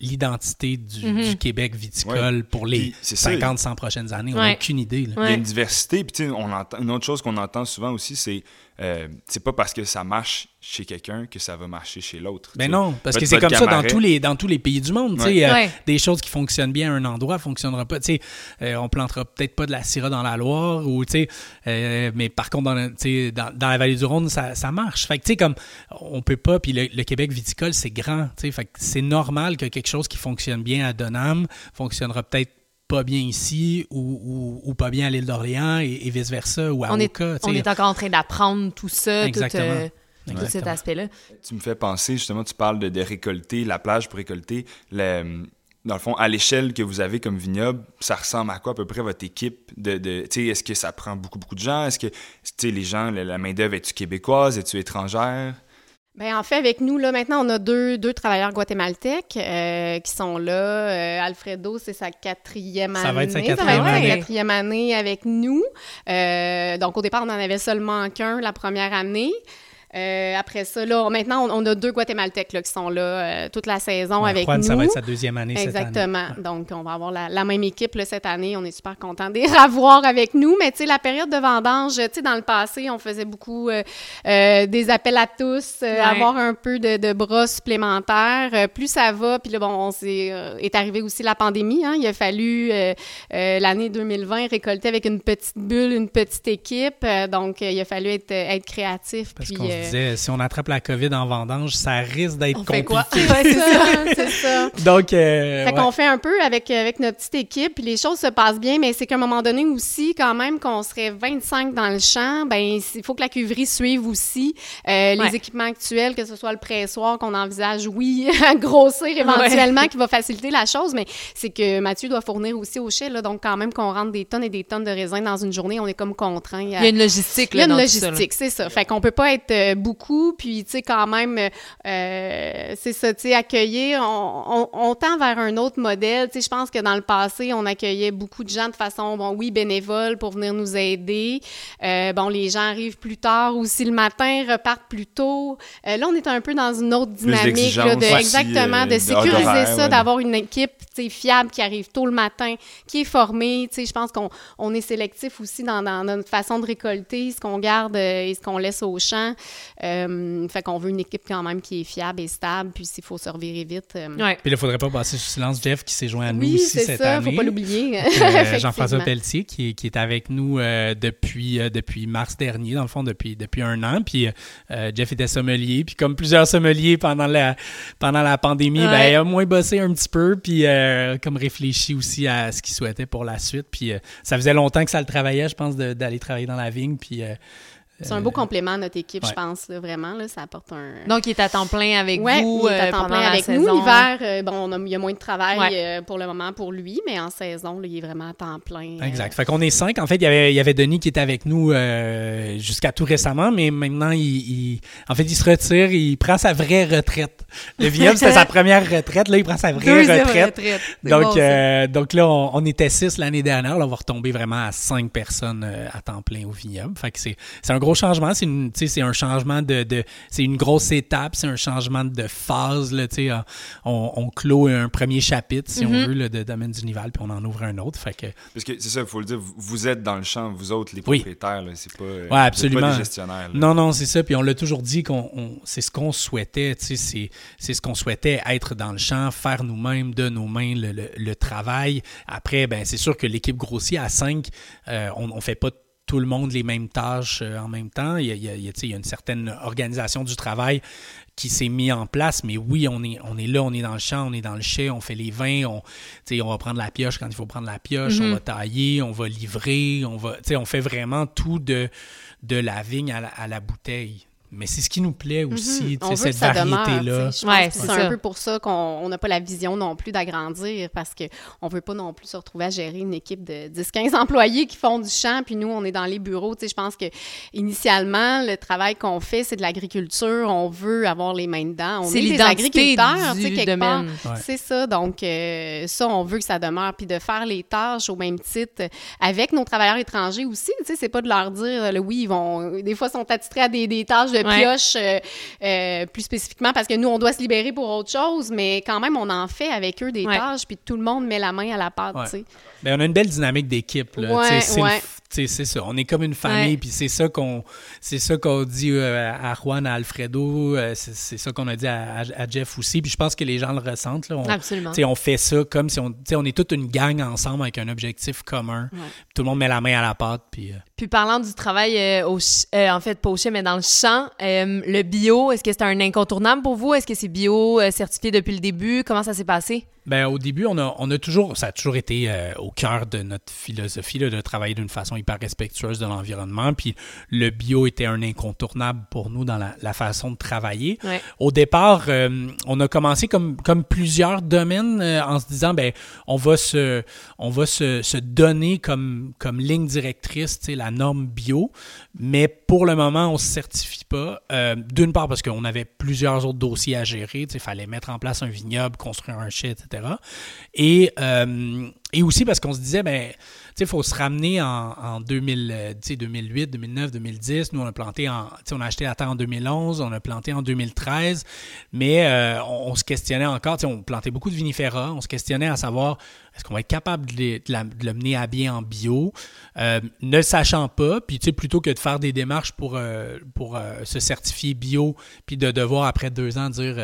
l'identité du, mhm. du, Québec viticole pour les 50-100 prochaines années. On n'a aucune idée. Il y a une diversité. Puis on entend, une autre chose qu'on entend souvent aussi, c'est euh, c'est pas parce que ça marche chez quelqu'un que ça va marcher chez l'autre. Mais ben non, parce que c'est comme ça dans tous, les, dans tous les pays du monde. Euh, des choses qui fonctionnent bien à un endroit ne fonctionneront pas. On euh, on plantera peut-être pas de la syrah dans la Loire, ou, euh, mais par contre, dans, dans, dans, la vallée du Rhône, ça, ça marche. Fait que, comme on peut pas, puis le, Québec viticole, c'est grand. c'est normal que quelque chose qui fonctionne bien à Donham fonctionnera peut-être pas bien ici ou, ou, pas bien à l'île d'Orléans et, vice-versa ou à on Est, on est encore en train d'apprendre tout ça, tout, euh, cet aspect-là. Tu me fais penser, justement, tu parles de, récolter, la plage pour récolter. Le, dans le fond, à l'échelle que vous avez comme vignoble, ça ressemble à quoi à peu près votre équipe? De, de Est-ce que ça prend beaucoup, beaucoup de gens? Est-ce que les gens, la, la main-d'œuvre, est-tu québécoise? Es-tu étrangère? Bien, en fait, avec nous, là, maintenant, on a deux, deux travailleurs guatémaltèques euh, qui sont là. Euh, Alfredo, c'est sa quatrième année. Ça va être sa quatrième année. quatrième année avec nous. Euh, donc, au départ, on en avait seulement qu'un la première année. Euh, après ça, là, maintenant, on, a deux Guatémaltèques là, qui sont là euh, toute la saison avec nous. ça va être sa deuxième année Exactement. Cette année. Donc, on va avoir la, même équipe là, cette année. On est super contents de les revoir avec nous. Mais tu sais, la période de vendange, tu sais, dans le passé, on faisait beaucoup euh, des appels à tous, avoir un peu de, de bras supplémentaires. plus ça va, puis là, bon, on s'est, est arrivé aussi la pandémie. Hein. Il a fallu, l'année 2020, récolter avec une petite bulle, une petite équipe. donc, il a fallu être, être créatif. puis, si on attrape la COVID en vendange, ça risque d'être compliqué. Quoi? c'est ça, c'est ça. Donc, euh, fait qu'on fait un peu avec, avec notre petite équipe, puis les choses se passent bien, mais c'est qu'à un moment donné aussi, quand même, qu'on serait 25 dans le champ, ben il faut que la cuverie suive aussi euh, les équipements actuels, que ce soit le pressoir qu'on envisage, oui, à grossir éventuellement, qui va faciliter la chose, mais c'est que Mathieu doit fournir aussi au chai, là, donc quand même qu'on rentre des tonnes et des tonnes de raisins dans une journée, on est comme contraint. Il y a une logistique, là, Il y a une logistique, c'est ça. Fait qu'on peut pas être euh, beaucoup, puis tu sais, quand même, euh, c'est ça, tu sais, accueillir, on, on, tend vers un autre modèle. Tu sais, je pense que dans le passé, on accueillait beaucoup de gens de façon, bon, oui, bénévole pour venir nous aider. Euh, bon, les gens arrivent plus tard aussi le matin, repartent plus tôt. Euh, là, on est un peu dans une autre dynamique, là, de, exactement, de sécuriser ça, d'avoir une équipe, tu sais, fiable qui arrive tôt le matin, qui est formée. Tu sais, je pense qu'on on est sélectif aussi dans, dans, notre façon de récolter, ce qu'on garde et ce qu'on laisse au champ. Euh, fait qu'on veut une équipe quand même qui est fiable et stable, puis s'il faut se revirer vite. euh, Ouais. Puis là, il faudrait pas passer sous silence Jeff qui s'est joint à nous Oui, aussi cette ça, année. faut pas l'oublier. Euh, Jean-François. Pelletier qui, est- qui est avec nous euh, depuis, euh, depuis mars dernier, dans le fond, depuis, depuis un an. Puis euh, Jeff était sommelier. Puis comme plusieurs sommeliers pendant la, pendant la pandémie, Ouais. ben, il a moins bossé un petit peu. Puis euh, comme réfléchi aussi à ce qu'il souhaitait pour la suite. Puis euh, ça faisait longtemps que ça le travaillait, je pense, d'aller travailler dans la vigne. Puis euh, C'est un beau complément à notre équipe, ouais. je pense, là, vraiment. Là, ça apporte un. Donc, il est à temps plein avec Ouais, vous il est à euh, temps pendant plein la avec saison. nous. L'hiver, euh, bon, on a- il y a moins de travail Ouais. euh, pour le moment pour lui, mais en saison, là, il est vraiment à temps plein. euh, Exact. Fait qu'on est cinq. En fait, il y avait, il y avait Denis qui était avec nous euh, jusqu'à tout récemment, mais maintenant, il, il- en fait, il se retire, il prend sa vraie retraite. Le vignoble, c'était sa première retraite. Là, il prend sa vraie Deuxième retraite. Donc, bon, euh, donc là, on, on était six l'année dernière. Là, on va retomber vraiment à cinq personnes euh, à temps plein au vignoble. Fait que c'est, c'est un gros changement. C'est, une, tu sais, c'est un changement de, de- C'est une grosse étape. C'est un changement de phase. Là, tu sais. Euh, on, on clôt un premier chapitre, si Mhm. on veut, là, de Domaine du Nival, puis on en ouvre un autre. Fait que Parce que c'est ça, il faut le dire, vous- êtes dans le champ, vous autres, les propriétaires, c'est pas, euh, absolument. pas des gestionnaires. là. Non, non, c'est ça. Puis on l'a toujours dit qu'on on- c'est ce qu'on souhaitait. tu sais, C'est c'est ce qu'on souhaitait être dans le champ, faire nous-mêmes de nos mains le, le- le travail. Après, ben c'est sûr que l'équipe grossit à 5. on ne fait pas tout le monde les mêmes tâches euh, en même temps. Il y a, il y a- il y a, tu sais, il y a une certaine organisation du travail qui s'est mis en place, mais oui, on est, on est là, on est dans le champ, on est dans le chai, on fait les vins, on, on va prendre la pioche quand il faut prendre la pioche, Mhm. on va tailler, on va livrer, on va, on fait vraiment tout de, de la vigne à la, à la bouteille. Mais c'est ce qui nous plaît aussi, Mhm. veut cette variété-là. Je Ouais, c'est un peu pour ça qu'on on n'a pas la vision non plus d'agrandir parce qu'on ne veut pas non plus se retrouver à gérer une équipe de 10-15 employés qui font du champ, puis nous, on est dans les bureaux. Tu sais, je pense que initialement, le travail qu'on fait, c'est de l'agriculture. On veut avoir les mains dedans. On C'est est des agriculteurs, tu sais, du quelque part. Ouais. C'est ça. Donc, euh, ça, on veut que ça demeure. Puis de faire les tâches au même titre avec nos travailleurs étrangers aussi. Tu sais, c'est pas de leur dire, là, oui, ils vont. Des fois, ils sont attitrés à des, des tâches de Ouais. pioche euh, euh, plus spécifiquement parce que nous, on doit se libérer pour autre chose, mais quand même, on en fait avec eux des Ouais. tâches, puis tout le monde met la main à la pâte, Ouais. tu sais. Ben, on a une belle dynamique d'équipe. là. C'est le c'est ça. On est comme une famille, puis c'est ça qu'on c'est ça qu'on dit euh, à Juan, à Alfredo, euh, c'est c'est ça qu'on a dit à, Jeff aussi. Puis je pense que les gens le ressentent. Là. On, Absolument. on fait ça comme si on, tu sais, on est toute une gang ensemble avec un objectif commun. Ouais. Tout le monde met la main à la pâte. Puis, euh, Puis parlant du travail, au en fait, pas au mais dans le champ, le bio, est-ce que c'est un incontournable pour vous? Est-ce que c'est bio certifié depuis le début? Comment ça s'est passé? Ben, au début, on a, on a toujours, ça a toujours été au cœur de notre philosophie là, de travailler d'une façon hyper respectueuse de l'environnement. Puis le bio était un incontournable pour nous dans la, la façon de travailler. Ouais. Au départ, euh, on a commencé comme, comme plusieurs domaines euh, en se disant, ben, on va se, on va se, se donner comme, comme ligne directrice la norme bio, mais pour le moment, on ne se certifie pas. Euh, D'une part parce qu'on avait plusieurs autres dossiers à gérer, il fallait mettre en place un vignoble, construire un chai, etc. Et, et aussi parce qu'on se disait, ben, il faut se ramener en, en 2000, euh, tu sais, 2008, 2009, 2010. Nous, on a planté en, on a acheté la terre en 2011, on a planté en 2013, mais euh, on, on se questionnait encore, on plantait beaucoup de vinifera, on se questionnait à savoir est-ce qu'on va être capable de, de le mener à bien en bio, Euh, ne sachant pas, puis tu sais, plutôt que de faire des démarches pour, euh, pour euh, se certifier bio, puis de devoir après deux ans dire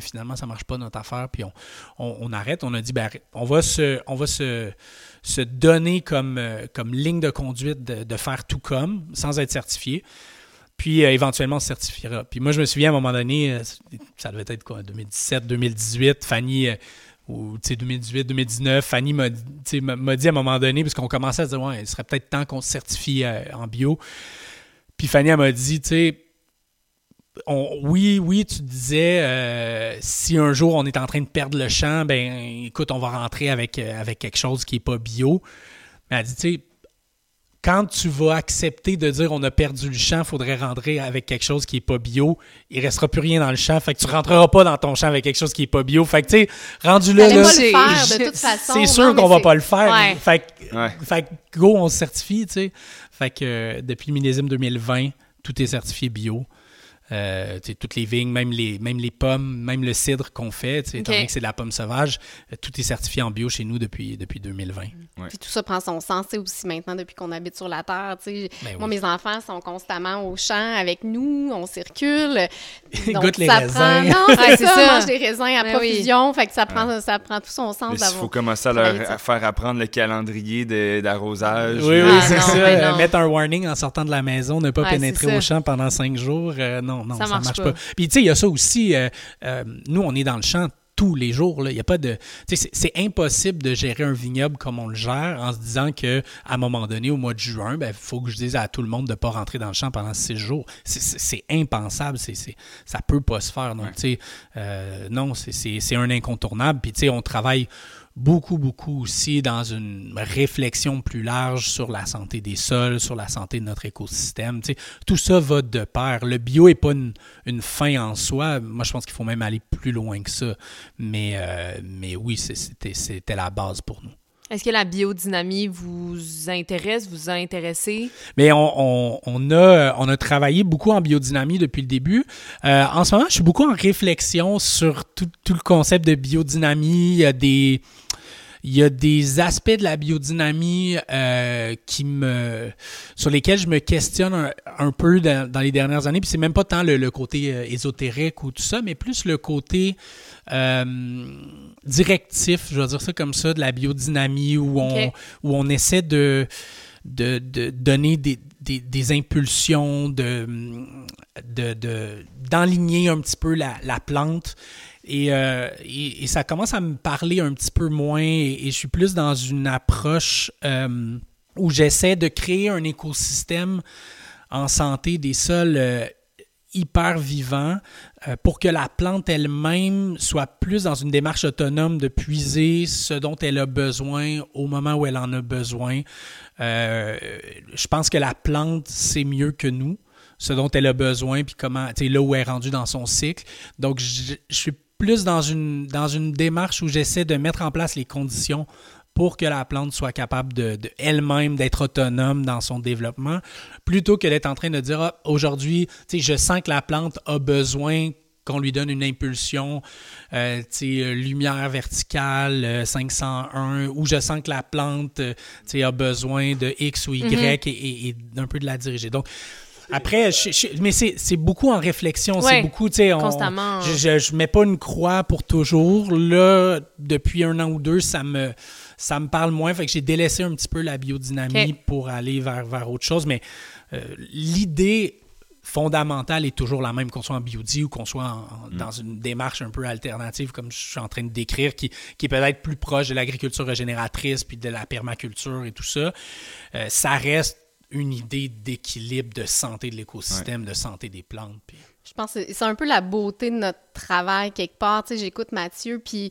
finalement ça marche pas notre affaire, puis on, on, arrête, on a dit ben, on va se, on va se, se donner comme, comme ligne de conduite de, faire tout comme, sans être certifié. Puis éventuellement, on se certifiera. Puis moi, je me souviens à un moment donné, ça devait être quoi, 2017, 2018, Fanny, ou tu sais, 2018, 2019, Fanny m'a dit à un moment donné, parce qu'on commençait à se dire, ouais, il serait peut-être temps qu'on se certifie euh, en bio. Puis Fanny, m'a dit, tu sais, oui, oui, tu disais, euh, si un jour on est en train de perdre le champ, ben écoute, on va rentrer avec, euh, avec quelque chose qui n'est pas bio. Mais elle dit, tu sais, quand tu vas accepter de dire on a perdu le champ, il faudrait rentrer avec quelque chose qui n'est pas bio. Il restera plus rien dans le champ. Fait que tu rentreras pas dans ton champ avec quelque chose qui n'est pas bio. Fait que, tu sais, rendu là, là, pas le c'est- faire de je- toute façon. c'est non, sûr qu'on va pas le faire. Ouais. Fait, que- Ouais. fait que go, on se certifie, tu sais. Fait que euh, depuis le millésime 2020, tout est certifié bio. Euh, toutes les vignes, même les, même les pommes, même le cidre qu'on fait, étant donné que c'est de la pomme sauvage, euh, tout est certifié en bio chez nous depuis, depuis 2020. Puis tout ça prend son sens, aussi maintenant depuis qu'on habite sur la terre. Ben Moi, oui. mes enfants sont constamment au champ avec nous, on circule. Ils Donc, goûtent les ça raisins. Prend... Non, Ouais, c'est c'est ça, ça. mange des raisins à Ben oui. profusion, fait que ça prend, ça prend tout son sens il faut commencer à leur ça. à faire apprendre le calendrier d'arrosage. Oui, oui, Ah, c'est ça. Euh, mettre un warning en sortant de la maison, ne pas Ouais, pénétrer c'est au ça. champ pendant cinq jours. euh, non, non, Ça ça, marche marche pas. pas. Puis, tu sais, il y a ça aussi. euh, euh, nous, on est dans le champ tous les jours. là. Il y a pas de. tu sais, C'est impossible de gérer un vignoble comme on le gère en se disant que à un moment donné, au mois de juin, il faut que je dise à tout le monde de ne pas rentrer dans le champ pendant six jours. C'est- impensable. C'est ça peut pas se faire. Donc, tu sais, euh, non, c'est un incontournable. Puis, tu sais, on travaille beaucoup, beaucoup aussi dans une réflexion plus large sur la santé des sols, sur la santé de notre écosystème. Tu sais, tout ça va de pair. Le bio n'est pas une, une fin en soi. Moi, je pense qu'il faut même aller plus loin que ça. Mais, euh, mais oui, c'était c'était la base pour nous. Est-ce que la biodynamie vous intéresse, vous a intéressé? Mais on, on- on a, on a travaillé beaucoup en biodynamie depuis le début. Euh, en ce moment, je suis beaucoup en réflexion sur tout, tout le concept de biodynamie. Des, il y a des aspects de la biodynamie euh, qui me, sur lesquels je me questionne un, un peu dans, dans les dernières années. Puis c'est même pas tant le, le côté euh, ésotérique ou tout ça, mais plus le côté euh, directif, je vais dire ça comme ça, de la biodynamie où on, où on essaie de, de, de donner des, des, des impulsions, de, de, de- d'enligner un petit peu la, la plante. Et, euh, et, ça commence à me parler un petit peu moins et, je suis plus dans une approche euh, où j'essaie de créer un écosystème en santé des sols euh, hyper vivants pour que la plante elle-même soit plus dans une démarche autonome de puiser ce dont elle a besoin au moment où elle en a besoin. Je pense que la plante, c'est mieux que nous, ce dont elle a besoin, puis comment, tu sais, là où elle est rendue dans son cycle. Donc, je suis plus dans une, dans une démarche où j'essaie de mettre en place les conditions pour que la plante soit capable de, de elle-même d'être autonome dans son développement, plutôt que d'être en train de dire Ah, aujourd'hui, je sens que la plante a besoin qu'on lui donne une impulsion, euh, euh, lumière verticale euh, 501, ou je sens que la plante euh, a besoin de X ou Y et, et- et d'un peu de la diriger. Donc, après, je- je- mais c'est c'est beaucoup en réflexion, c'est beaucoup, tu sais, on- constamment. Je, je, je mets pas une croix pour toujours. Là, depuis un an ou deux, ça me, ça me parle moins. Fait que j'ai délaissé un petit peu la biodynamie pour aller vers, vers autre chose. Mais euh, l'idée fondamentale est toujours la même, qu'on soit en biodie ou qu'on soit en- en- dans une démarche un peu alternative, comme je suis en train de décrire, qui, qui est peut-être plus proche de l'agriculture régénératrice puis de la permaculture et tout ça. Euh, ça reste une idée d'équilibre, de santé de l'écosystème, de santé des plantes. puis- Je pense que c'est- un peu la beauté de notre travail quelque part. Tu sais, j'écoute Mathieu, puis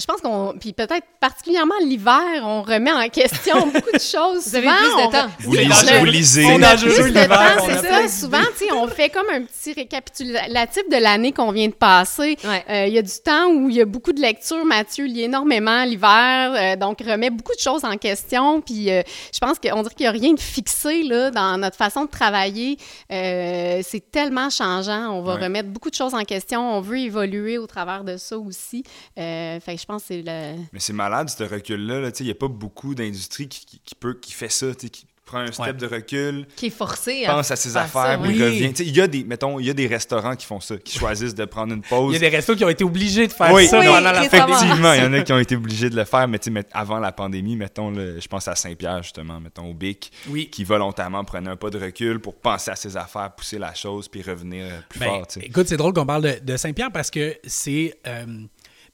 je pense qu'on, puis peut-être particulièrement l'hiver, on remet en question beaucoup de choses. Vous avez Souvent, plus de on- temps. Vous C'est lisez, dangereux. vous lisez. On On a plus de l'hiver, temps, on c'est ça. Souvent, tu sais, on fait comme un petit récapitulatif de l'année qu'on vient de passer. Ouais. Euh, Il y a du temps où il y a beaucoup de lectures. Mathieu lit énormément l'hiver, euh, donc remet beaucoup de choses en question. Puis euh, je pense qu'on dirait qu'il n'y a rien de fixé là, dans notre façon de travailler. Euh, c'est tellement changeant. On va Ouais. remettre beaucoup de choses en question. On veut évoluer au travers de ça aussi. Euh, fait que je pense que c'est le... Mais c'est malade, ce recul-là. là. Tu sais, Il n'y a pas beaucoup d'industrie qui, qui- qui peut, qui fait ça, tu sais, qui prend un step Ouais. de recul, Qui est forcé à pense à ses faire affaires, puis oui. revient. Tu sais, Il y a des, mettons, il y a des restaurants qui font ça, qui choisissent de prendre une Il pause. y a des restos qui ont été obligés de faire Oui, ça Oui, pendant la pandémie. Effectivement, il y en a qui ont été obligés de le faire, mais tu sais, mais avant la pandémie, mettons, là, je pense à Saint-Pierre, justement, mettons, au BIC, Oui. qui volontairement prenait un pas de recul pour penser à ses affaires, pousser la chose, puis revenir euh, plus Ben, fort, tu sais. écoute, c'est drôle qu'on parle de, de Saint-Pierre parce que c'est. euh,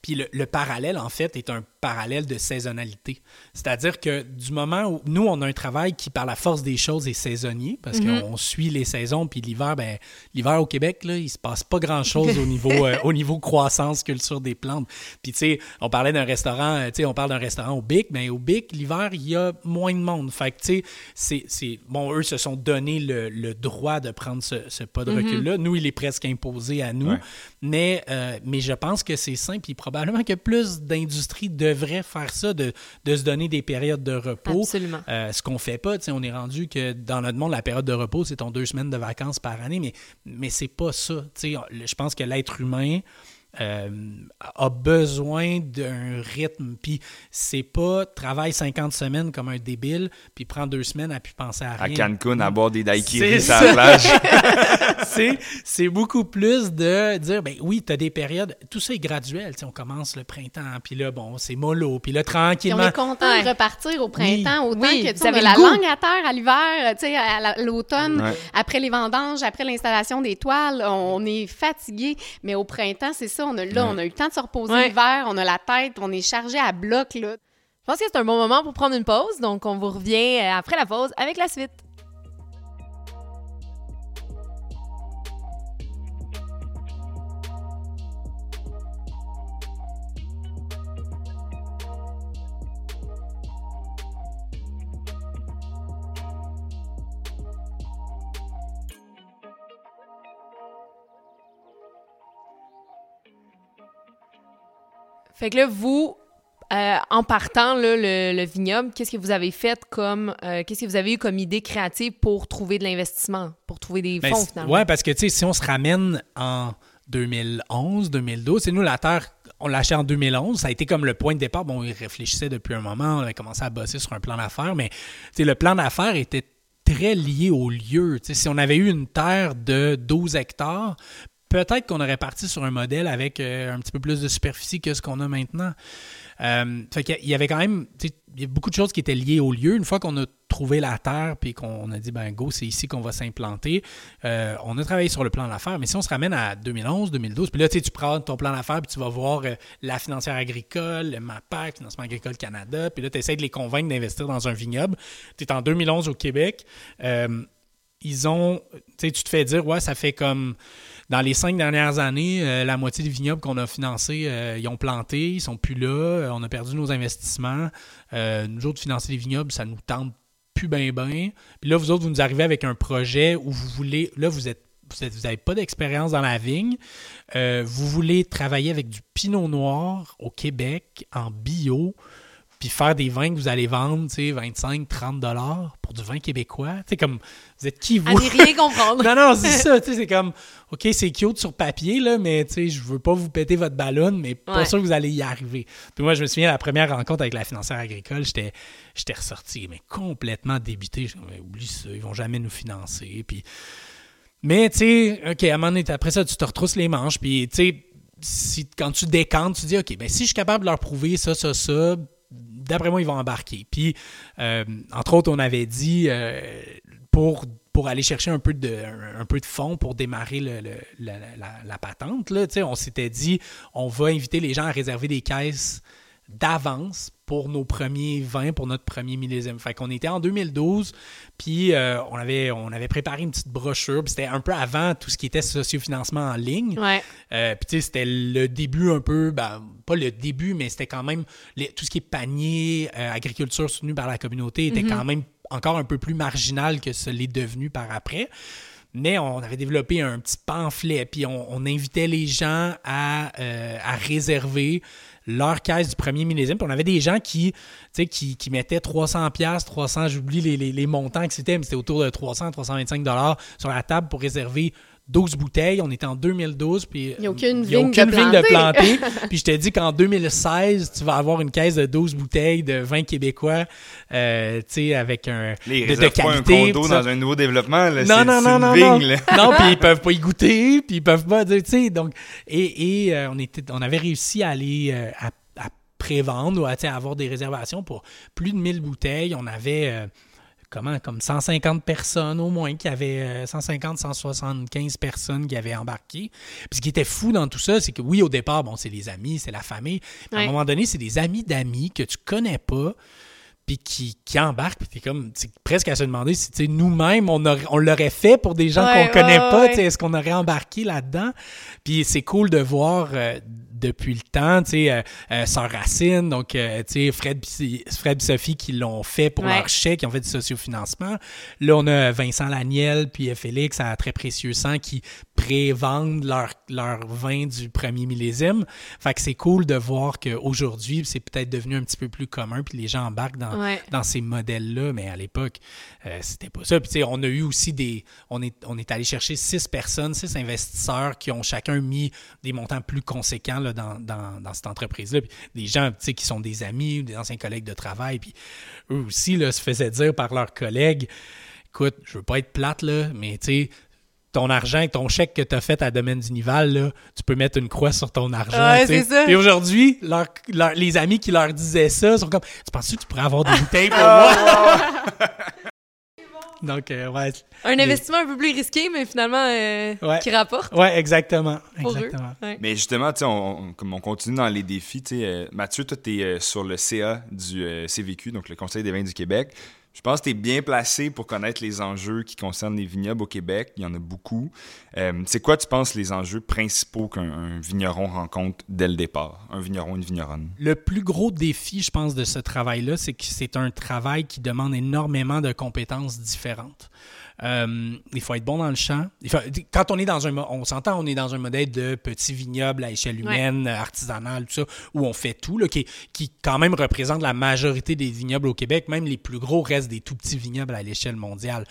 puis le, le parallèle, en fait, est un parallèle de saisonnalité. C'est-à-dire que du moment où nous, on a un travail qui, par la force des choses, est saisonnier, parce qu'on suit les saisons, puis l'hiver, ben, l'hiver au Québec, là, il se passe pas grand-chose au niveau, euh, au niveau croissance, culture des plantes. Puis, tu sais, on parlait d'un restaurant, euh, tu sais, on parle d'un restaurant au Bic, mais au Bic, l'hiver, il y a moins de monde. Fait que, tu sais, c'est-. Bon, eux se sont donné le, le droit de prendre ce, ce pas de recul-là. Nous, il est presque imposé à nous. Ouais. Mais, euh, mais je pense que c'est simple, puis probablement que plus d'industries devraient faire ça, de, de, se donner des périodes de repos. Absolument. Euh, ce qu'on fait pas, on est rendu que dans notre monde, la période de repos, c'est ton deux semaines de vacances par année, mais, mais c'est pas ça. Je pense que l'être humain euh, a besoin d'un rythme. Puis c'est pas travaille 50 semaines comme un débile, puis prend deux semaines à plus penser à rien. À Cancun, à boire des daiquiris sur la plage. c'est beaucoup plus de dire, ben oui, tu as des périodes, tout ça est graduel. on commence le printemps, puis là, bon, c'est mollo, puis là, tranquillement. on est content de repartir au printemps, autant que tu avais la langue à terre à l'hiver, tu sais, à l'automne, après les vendanges, après l'installation des toiles, on est fatigué, mais au printemps, c'est ça on a, là, on a eu le temps de se reposer l'hiver, on a la tête, on est chargé à bloc, là. Je pense que c'est un bon moment pour prendre une pause, donc on vous revient euh, après la pause avec la suite. Fait que là, vous, euh, en partant le, vignoble, qu'est-ce que vous avez fait comme euh, qu'est-ce que vous avez eu comme idée créative pour trouver de l'investissement, pour trouver des ben, fonds finalement? Oui, parce que tu sais, si on se ramène en 2011, 2012, c'est nous la terre on l'a acheté en 2011. Ça a été comme le point de départ. Bon, il réfléchissait depuis un moment. On avait commencé à bosser sur un plan d'affaires, mais le plan d'affaires était très lié au lieu. si on avait eu une terre de 12 hectares, peut-être qu'on aurait parti sur un modèle avec euh, un petit peu plus de superficie que ce qu'on a maintenant. Euh, fait y avait quand même beaucoup de choses qui étaient liées au lieu. Une fois qu'on a trouvé la terre puis qu'on a dit ben go, c'est ici qu'on va s'implanter, euh, on a travaillé sur le plan d'affaires. Mais si on se ramène à 2011, 2012, puis là tu prends ton plan d'affaires puis tu vas voir la financière agricole, le MAPAC, Financement agricole Canada, puis là tu essaies de les convaincre d'investir dans un vignoble. Tu es en 2011 au Québec. ils ont, tu te fais dire, ouais, ça fait comme dans les cinq dernières années, euh, la moitié des vignobles qu'on a financés, euh, ils ont planté, ils sont plus là, euh, on a perdu nos investissements. nous autres, financer les vignobles, ça nous tente plus bien bien. Puis là, vous autres, vous nous arrivez avec un projet où vous voulez, là, vous êtes vous n'avez pas d'expérience dans la vigne, vous voulez travailler avec du pinot noir au Québec en bio, puis faire des vins que vous allez vendre, tu sais, 25, 30 dollars pour du vin québécois. Tu sais, comme, vous êtes qui, vous? Allez rien comprendre. non, non, c'est ça, tu sais, c'est comme, OK, c'est cute sur papier, là, mais tu sais, je veux pas vous péter votre ballon, mais pas sûr que vous allez y arriver. Puis moi, je me souviens, la première rencontre avec la financière agricole, j'étais, j'étais ressorti, mais complètement débité. Je me oublie ça, ils vont jamais nous financer. Puis, mais tu sais, OK, à un moment donné, après ça, tu te retrousses les manches, puis tu sais, si, quand tu décantes, tu dis, OK, ben si je suis capable de leur prouver ça, ça, ça, d'après moi, ils vont embarquer. Puis, euh, entre autres, on avait dit euh, pour, pour aller chercher un peu de, un, peu de fonds pour démarrer la, patente, là, on s'était dit on va inviter les gens à réserver des caisses d'avance pour nos premiers vins, pour notre premier millésime. Fait qu'on était en 2012, puis euh, on, avait, on avait préparé une petite brochure, puis c'était un peu avant tout ce qui était sociofinancement en ligne. Ouais. Euh, puis tu sais, c'était le début un peu, ben, pas le début, mais c'était quand même tout ce qui est panier, euh, agriculture soutenue par la communauté était mm-hmm. quand même encore un peu plus marginal que ce l'est devenu par après mais on avait développé un petit pamphlet, puis on, invitait les gens à, à réserver leur caisse du premier millésime. Puis on avait des gens qui, qui, qui mettaient 300 pièces 300, j'oublie les, les, montants que c'était, mais c'était autour de 300, 325 dollars sur la table pour réserver 12 bouteilles. On était en 2012, puis il n'y a aucune, vigne, de planter. puis je t'ai dit qu'en 2016, tu vas avoir une caisse de 12 bouteilles de vin québécois, euh, tu sais, avec un Les de, de qualité. Pas un condo dans un nouveau développévent, là. Non, non, non, non, vigne, non. non, puis ils peuvent pas y goûter, puis ils peuvent pas, tu sais, donc et, et euh, on était, on avait réussi à aller euh, à, à prévendre ou à, à, avoir des réservations pour plus de 1000 bouteilles. On avait comment, comme 150 personnes au moins, qui avaient 150, euh, 175 personnes qui avaient embarqué. Puis ce qui était fou dans tout ça, c'est que oui, au départ, bon, c'est les amis, c'est la famille. À un moment donné, c'est des amis d'amis que tu connais pas puis qui, qui embarquent, puis t'es comme, c'est presque à se demander si, nous-mêmes, on, on l'aurait fait pour des gens qu'on connaît pas, est-ce qu'on aurait embarqué là-dedans? Puis c'est cool de voir euh, depuis le temps, tu sais, euh, euh, Racine, donc, euh, tu sais, Fred, Fred et Sophie qui l'ont fait pour leur chèque, qui ont fait du sociofinancement. Là, on a Vincent Laniel, puis Félix à Très Précieux Sang qui révendent leur, leur vin du premier millésime. Fait que c'est cool de voir qu'aujourd'hui, c'est peut-être devenu un petit peu plus commun, puis les gens embarquent dans, Ouais. dans ces modèles-là, mais à l'époque, euh, c'était pas ça. Puis tu sais, on a eu aussi des... On est, on est allé chercher six personnes, six investisseurs qui ont chacun mis des montants plus conséquents là, dans, dans, dans cette entreprise-là. Des gens qui sont des amis ou des anciens collègues de travail, puis eux aussi là, se faisaient dire par leurs collègues, écoute, je veux pas être plate, là, mais tu sais, ton argent, ton chèque que tu as fait à Domaine d'Unival, là, tu peux mettre une croix sur ton argent. Ouais, c'est ça. Et aujourd'hui, leur- leur- les amis qui leur disaient ça sont comme Tu penses que tu pourrais avoir des bouteilles pour moi Donc, euh, ouais. Un Les- investissement un peu plus risqué, mais finalement euh, Ouais. qui rapporte Ouais, exactement. pour exactement. eux. Ouais. Mais justement, tu sais, on, on- comme on continue dans les défis, tu sais, euh, Mathieu, toi, tu es sur le CA du euh, CVQ, donc le Conseil des vins du Québec. Je pense que tu es bien placé pour connaître les enjeux qui concernent les vignobles au Québec. Il y en a beaucoup. Euh, c'est quoi, tu penses, les enjeux principaux qu'un un vigneron rencontre dès le départ? Un vigneron, une vigneronne? Le plus gros défi, je pense, de ce travail-là, c'est que c'est un travail qui demande énormément de compétences différentes. Euh, il faut être bon dans le champ. Il faut- quand on est dans un, on s'entend, on est dans un modèle de petit vignoble à échelle humaine, artisanal, tout ça, où on fait tout, là, qui, qui quand même représente la majorité des vignobles au Québec. Même les plus gros restent des tout petits vignobles à l'échelle mondiale.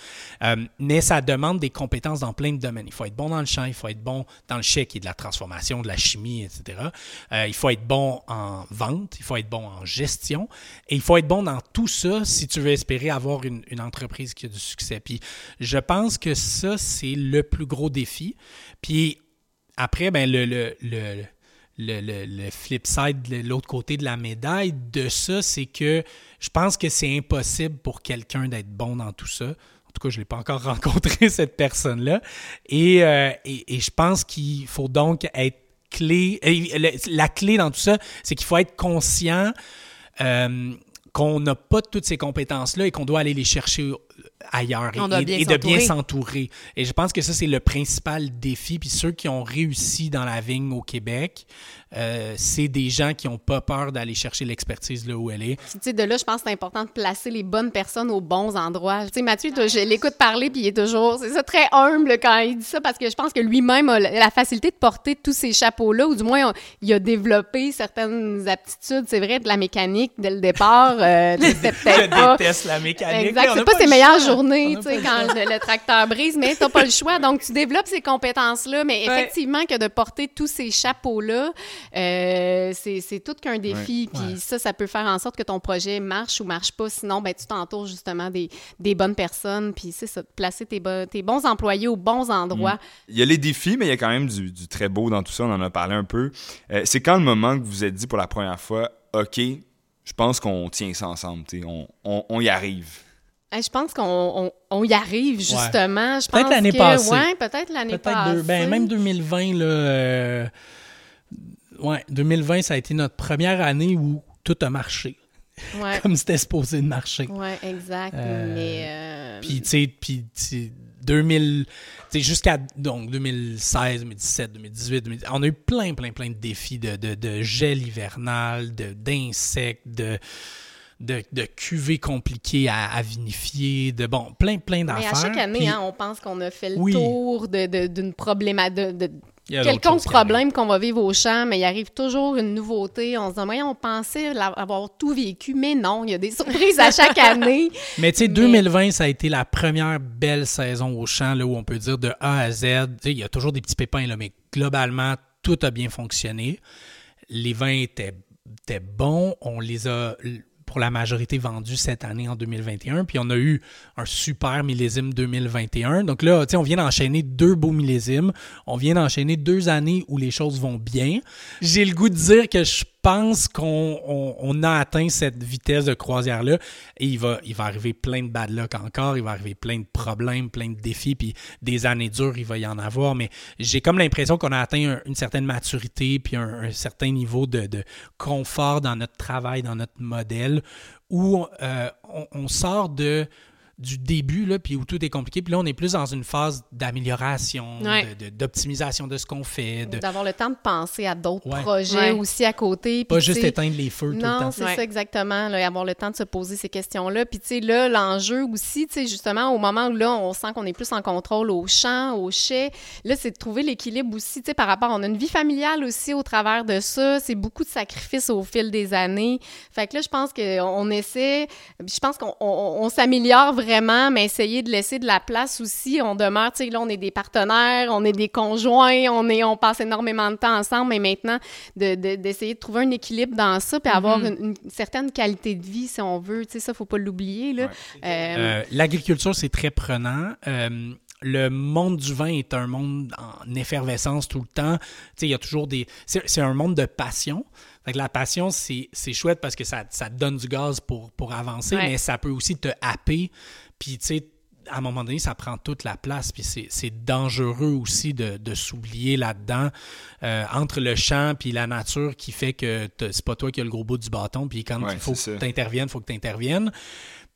Euh, mais ça demande des compétences dans plein de domaines. Il faut être bon dans le champ, il faut être bon dans le chèque et de la transformation, de la chimie, etc. Euh, il faut être bon en vente, il faut être bon en gestion, et il faut être bon dans tout ça si tu veux espérer avoir une, une entreprise qui a du succès. Puis je pense que ça, c'est le plus gros défi. Puis après, ben, le, le, le, le, flip side, de l'autre côté de la médaille de ça, c'est que je pense que c'est impossible pour quelqu'un d'être bon dans tout ça. En tout cas, je ne l'ai pas encore rencontré, cette personne-là. Et, euh, et, et je pense qu'il faut donc être clé. le- La clé dans tout ça, c'est qu'il faut être conscient euh, qu'on n'a pas toutes ces compétences-là et qu'on doit aller les chercher ailleurs On et, et- de bien s'entourer. s'entourer. Et je pense que ça, c'est le principal défi. Puis ceux qui ont réussi dans la vigne au Québec, euh, c'est des gens qui n'ont pas peur d'aller chercher l'expertise là où elle est. Tu sais, de là, je pense que c'est important de placer les bonnes personnes aux bons endroits. Tu sais, Mathieu, toi, je l'écoute parler, puis il est toujours, c'est ça, très humble quand il dit ça, parce que je pense que lui-même a la facilité de porter tous ces chapeaux-là, ou du moins, on- il a développé certaines aptitudes, c'est vrai, de la mécanique dès le départ. Euh, pas... Je déteste la mécanique. Exact. C'est pas le ses meilleures choix. journées, tu sais, pas quand le, le tracteur brise, mais t'as pas le choix. Donc, tu développes ces compétences-là, mais Ouais. effectivement, que de porter tous ces chapeaux-là, euh, c'est c'est tout qu'un défi. Puis Ouais. ça, ça peut faire en sorte que ton projet marche ou marche pas. Sinon, ben, tu t'entoures justement des, des bonnes personnes. Puis c'est ça, de placer tes, bo- tes bons employés aux bons endroits. Il y a les défis, mais il y a quand même du, du très beau dans tout ça. On en a parlé un peu. Euh, c'est quand le moment que vous vous êtes dit pour la première fois, OK, je pense qu'on tient ça ensemble, tu sais, on, on, on y arrive. Hey, je pense qu'on on, on y arrive, justement. Je Peut-être pense l'année que- passée. Ouais, peut-être l'année Peut-être passée. deux- ben, même 2020, là. euh, ouais, 2020, ça a été notre première année où tout a marché, Ouais. comme c'était supposé de marcher. Ouais, exact. Euh, mais. euh, Puis, tu sais, puis, tu sais, 2000, tu sais, jusqu'à donc 2016, 2017, 2018, 2010, on a eu plein, plein, plein de défis de, de, de gel hivernal, d'insectes, de, de, de cuvées compliquées à, à vinifier, de bon, plein, plein Mais d'affaires. à chaque année, Puis, hein, on pense qu'on a fait le Oui. tour de- de- d'une problématique, de, quelconque problème qu'on va vivre au champ, mais il arrive toujours une nouveauté. On se dit, Voyons, on pensait avoir tout vécu, mais non, il y a des surprises à chaque année. Mais tu sais, Mais- 2020, ça a été la première belle saison au champ, là, où on peut dire de A à Z. Il y a toujours des petits pépins, là, mais globalement, tout a bien fonctionné. Les vins étaient, étaient bons. On les a, pour la majorité, vendus cette année en 2021. Puis on a eu un super millésime 2021. Donc là, on vient d'enchaîner deux beaux millésimes. On vient d'enchaîner deux années où les choses vont bien. J'ai le goût de dire que je pense qu'on on- on a atteint cette vitesse de croisière-là et il va, il va arriver plein de bad luck encore, il va arriver plein de problèmes, plein de défis, puis des années dures, il va y en avoir, mais j'ai comme l'impression qu'on a atteint un- une certaine maturité puis un, certain niveau de, confort dans notre travail, dans notre modèle, où euh, on sort de du début, là, puis où tout est compliqué. Puis là, on est plus dans une phase d'amélioration, Ouais. de- de- d'optimisation de, ce qu'on fait, de D'avoir le temps de penser à d'autres Ouais. projets Ouais. aussi à côté. pas juste éteindre les feux tout le Non, temps. c'est Ouais. ça exactement. Là, avoir le temps de se poser ces questions-là. Puis, tu sais, là, l'enjeu aussi, tu sais, justement, au moment où là, on sent qu'on est plus en contrôle au champ, au chai, là, c'est de trouver l'équilibre aussi, tu sais, par rapport. On a une vie familiale aussi au travers de ça. C'est beaucoup de sacrifices au fil des années. Fait que là, je pense qu'on on essaie, je pense qu'on on- on s'améliore vraiment, mais essayer de laisser de la place aussi. On demeure, tu sais, là, on est des partenaires, on est des conjoints, on, est, on passe énormément de temps ensemble, mais maintenant, de- de- d'essayer de, trouver un équilibre dans ça, puis avoir Mhm. une, une certaine qualité de vie, si on veut. Tu sais, ça, faut pas l'oublier, là. Euh, Euh, L'agriculture, c'est très prenant. Euh, le monde du vin est un monde en effervescence tout le temps. Tu sais, il y a toujours des... C'est c'est un monde de passion. Fait que la passion, c'est c'est chouette parce que ça, ça te donne du gaz pour, pour avancer, Ouais. mais ça peut aussi te happer. Puis, tu sais, à un moment donné, ça prend toute la place. Puis c'est- c'est dangereux aussi de, de s'oublier là-dedans, euh, entre le champ puis la nature qui fait que t'as- c'est pas toi qui as le gros bout du bâton. Puis quand Ouais, il faut que tu interviennes, il faut que tu interviennes.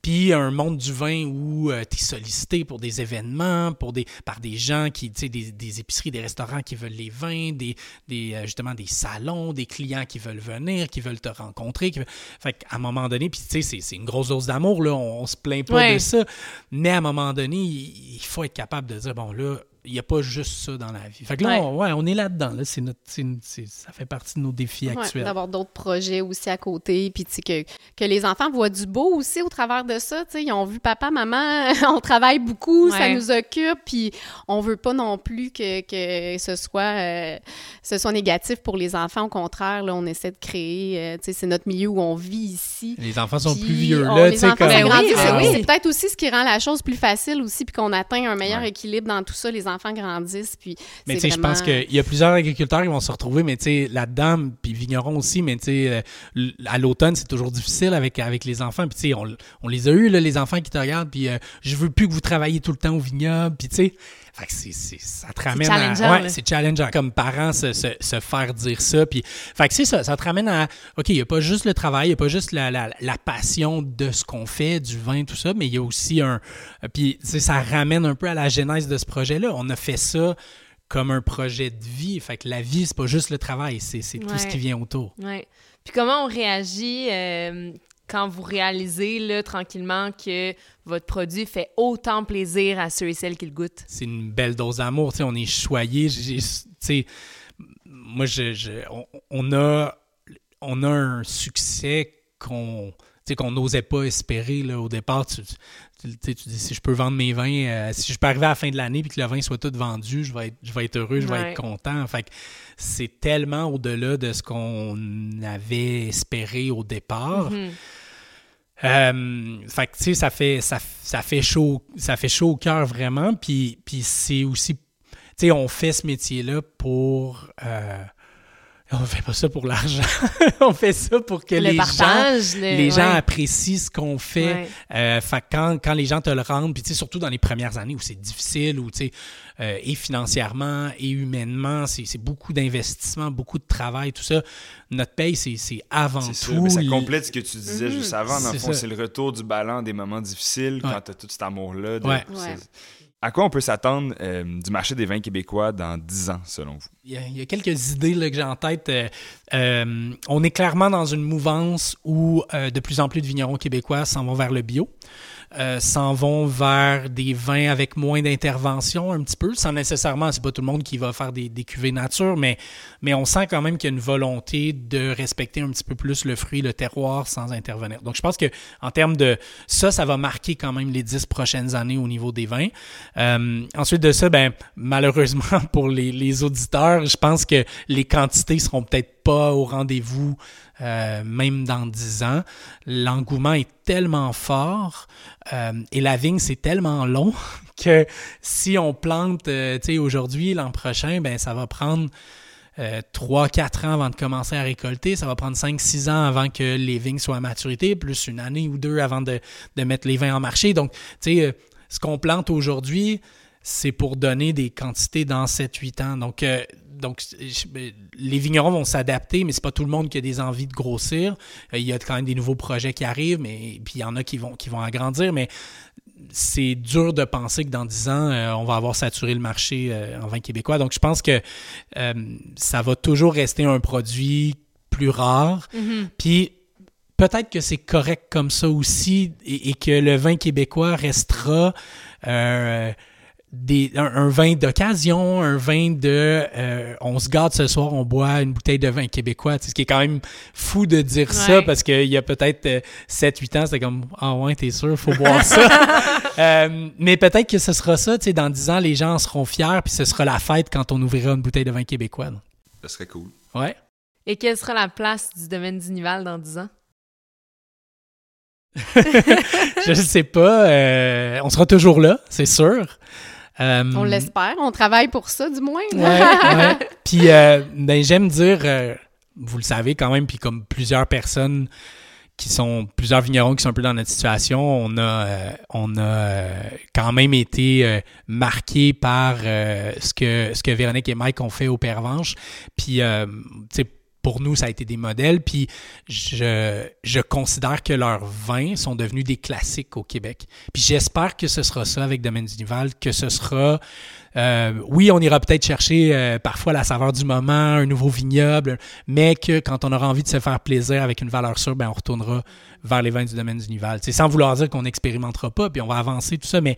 Puis un monde du vin où tu es sollicité pour des événements, pour des, par des gens qui, tu sais, des, des épiceries, des restaurants qui veulent les vins, des, des, euh, justement des salons, des clients qui veulent venir, qui veulent te rencontrer. Qui Fait qu'à un moment donné, puis tu sais, c'est- c'est une grosse dose d'amour, là, on, on se plaint pas Ouais. de ça. Mais à un moment donné, il, il faut être capable de dire, bon là, il n'y a pas juste ça dans la vie. Fait que là, Ouais. on, ouais, on est là-dedans. Là, c'est notre, c'est c'est- ça fait partie de nos défis Ouais, actuels. d'avoir d'autres projets aussi à côté, puis tu sais, que, que les enfants voient du beau aussi au travers de ça, tu sais, ils ont vu papa, maman, on travaille beaucoup, ça nous occupe, puis on veut pas non plus que, que ce soit euh, ce soit négatif pour les enfants, au contraire, là, on essaie de créer, euh, tu sais, c'est notre milieu où on vit ici. Les enfants sont Puis, plus vieux. on- Là, les tu sais, enfants comme- oui, s'agrandissent, ben oui, oui. c'est peut-être aussi ce qui rend la chose plus facile aussi, puis qu'on atteint un meilleur Ouais. équilibre dans tout ça, les enfants grandissent, puis Mais tu sais, je pense vraiment- qu'il y a plusieurs agriculteurs qui vont se retrouver, mais tu sais, là-dedans, puis vignerons aussi, mais tu sais, euh, à l'automne, c'est toujours difficile avec, avec les enfants. Puis tu sais, on, on les a eus, là, les enfants qui te regardent, puis euh, je veux plus que vous travailliez tout le temps au vignoble, puis tu sais, fait que ça te ramène à... Ouais, c'est challengeant. Comme parents, se, se, se faire dire ça, puis... Fait que c'est ça, ça te ramène à... OK, il n'y a pas juste le travail, il n'y a pas juste la, la, la passion de ce qu'on fait, du vin, tout ça, mais il y a aussi un... Puis, tu sais, ça ramène un peu à la genèse de ce projet-là. On a fait ça comme un projet de vie. Fait que la vie, c'est pas juste le travail, c'est tout ce qui vient autour. Ouais. Puis comment on réagit euh, quand vous réalisez là, tranquillement que votre produit fait autant plaisir à ceux et celles qui le goûtent? C'est une belle dose d'amour. On est choyé. Moi, je, je- on, on a, on a un succès qu'on qu'on n'osait pas espérer là, au départ. Tu, tu- dis si je peux vendre mes vins, euh, si je peux arriver à la fin de l'année et que le vin soit tout vendu, je vais être, je vais être heureux, je vais Ouais. être content. Fait que c'est tellement au-delà de ce qu'on avait espéré au départ. Mhm. Euh, fait que, tu sais, ça fait, ça, ça fait chaud, ça fait chaud au cœur vraiment. Puis, puis c'est aussi, tu sais, on fait ce métier-là pour. euh, on fait pas ça pour l'argent. on fait ça pour que Le les gens, partage, le- les gens ouais. apprécient ce qu'on fait. Ouais. Euh, fait que quand, quand les gens te le rendent, puis tu sais, surtout dans les premières années où c'est difficile, où tu sais, euh, et financièrement et humainement, c'est c'est beaucoup d'investissement, beaucoup de travail, tout ça. Notre paye, c'est c'est avant tout. mais ça complète ce que tu disais juste avant. Dans le C'est fond, ça. c'est le retour du ballon des moments difficiles Ouais. quand tu as tout cet amour-là. À quoi on peut s'attendre euh, du marché des vins québécois dans 10 ans, selon vous? Il y, a, quelques idées là, que j'ai en tête. Euh, euh, on est clairement dans une mouvance où de plus en plus de vignerons québécois s'en vont vers le bio, euh, s'en vont vers des vins avec moins d'intervention un petit peu, sans nécessairement, c'est pas tout le monde qui va faire des, des cuvées nature, mais, mais on sent quand même qu'il y a une volonté de respecter un petit peu plus le fruit, le terroir sans intervenir. Donc je pense que en termes de ça, ça va marquer quand même les dix prochaines années au niveau des vins. Euh, ensuite de ça, ben malheureusement pour les, les auditeurs, je pense que les quantités seront peut-être pas au rendez-vous euh, même dans 10 ans. L'engouement est tellement fort euh, et la vigne, c'est tellement long que si on plante euh, aujourd'hui, l'an prochain, ben ça va prendre euh, 3-4 ans avant de commencer à récolter. Ça va prendre 5-6 ans avant que les vignes soient à maturité, plus une année ou deux avant de, mettre les vins en marché. Donc, tu ce qu'on plante aujourd'hui, c'est pour donner des quantités dans 7-8 ans. Donc, donc, ben, les vignerons vont s'adapter, mais c'est pas tout le monde qui a des envies de grossir. Euh, il y a quand même des nouveaux projets qui arrivent, mais puis il y en a qui vont, qui vont agrandir, mais c'est dur de penser que dans 10 ans, euh, on va avoir saturé le marché en vin québécois. Donc, je pense que ça va toujours rester un produit plus rare. Mm-hmm. Puis, peut-être que c'est correct comme ça aussi et, que le vin québécois restera un, vin d'occasion, un vin de euh, on se garde ce soir, on boit une bouteille de vin québécois. Ce qui est quand même fou de dire ça parce qu'il y a peut-être 7-8 euh, ans, c'était comme Ah ouais, t'es sûr, faut boire ça. Euh, mais peut-être que ce sera ça, tu sais, dans 10 ans, les gens seront fiers, puis ce sera la fête quand on ouvrira une bouteille de vin québécois. Ça serait cool. Ouais. Et quelle sera la place du domaine d'Unival dans 10 ans? je ne sais pas. on sera toujours là, c'est sûr. Euh, on l'espère, on travaille pour ça du moins. Puis euh, ben, j'aime dire, euh, vous le savez quand même, puis comme plusieurs personnes qui sont, plusieurs vignerons qui sont un peu dans notre situation, on a, on a quand même été marqués par ce, que, ce que Véronique et Mike ont fait au Pervenche. Puis, tu sais, pour nous, ça a été des modèles. Puis je, je considère que leurs vins sont devenus des classiques au Québec. Puis j'espère que ce sera ça avec Domaine Duval, que ce sera. Euh, oui, on ira peut-être chercher euh, parfois la saveur du moment, un nouveau vignoble, mais que quand on aura envie de se faire plaisir avec une valeur sûre, ben on retournera vers les vins du domaine du Nival. C'est sans vouloir dire qu'on n'expérimentera pas, puis on va avancer tout ça, mais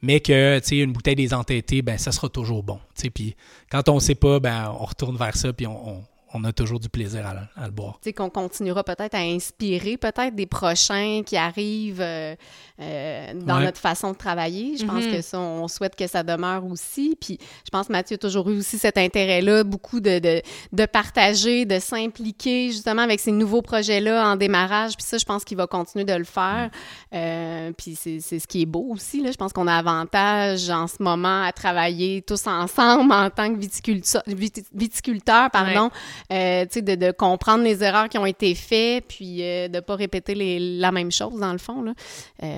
mais que une bouteille des entêtés, ben ça sera toujours bon. Puis quand on ne sait pas, ben on retourne vers ça, puis on a toujours du plaisir à, le boire. Tu sais, qu'on continuera peut-être à inspirer peut-être des prochains qui arrivent euh, euh, dans notre façon de travailler. Je pense mm-hmm. que ça, on souhaite que ça demeure aussi. Puis je pense que Mathieu a toujours eu aussi cet intérêt-là, beaucoup de, de, de, partager, de s'impliquer justement avec ces nouveaux projets-là en démarrage. Puis ça, je pense qu'il va continuer de le faire. Mm. Euh, puis c'est ce qui est beau aussi. Là. Je pense qu'on a avantage en ce moment à travailler tous ensemble en tant que viticulteurs, viticulteur, pardon. Euh, de, de, comprendre les erreurs qui ont été faites, puis euh, de ne pas répéter les, la même chose, dans le fond. Là.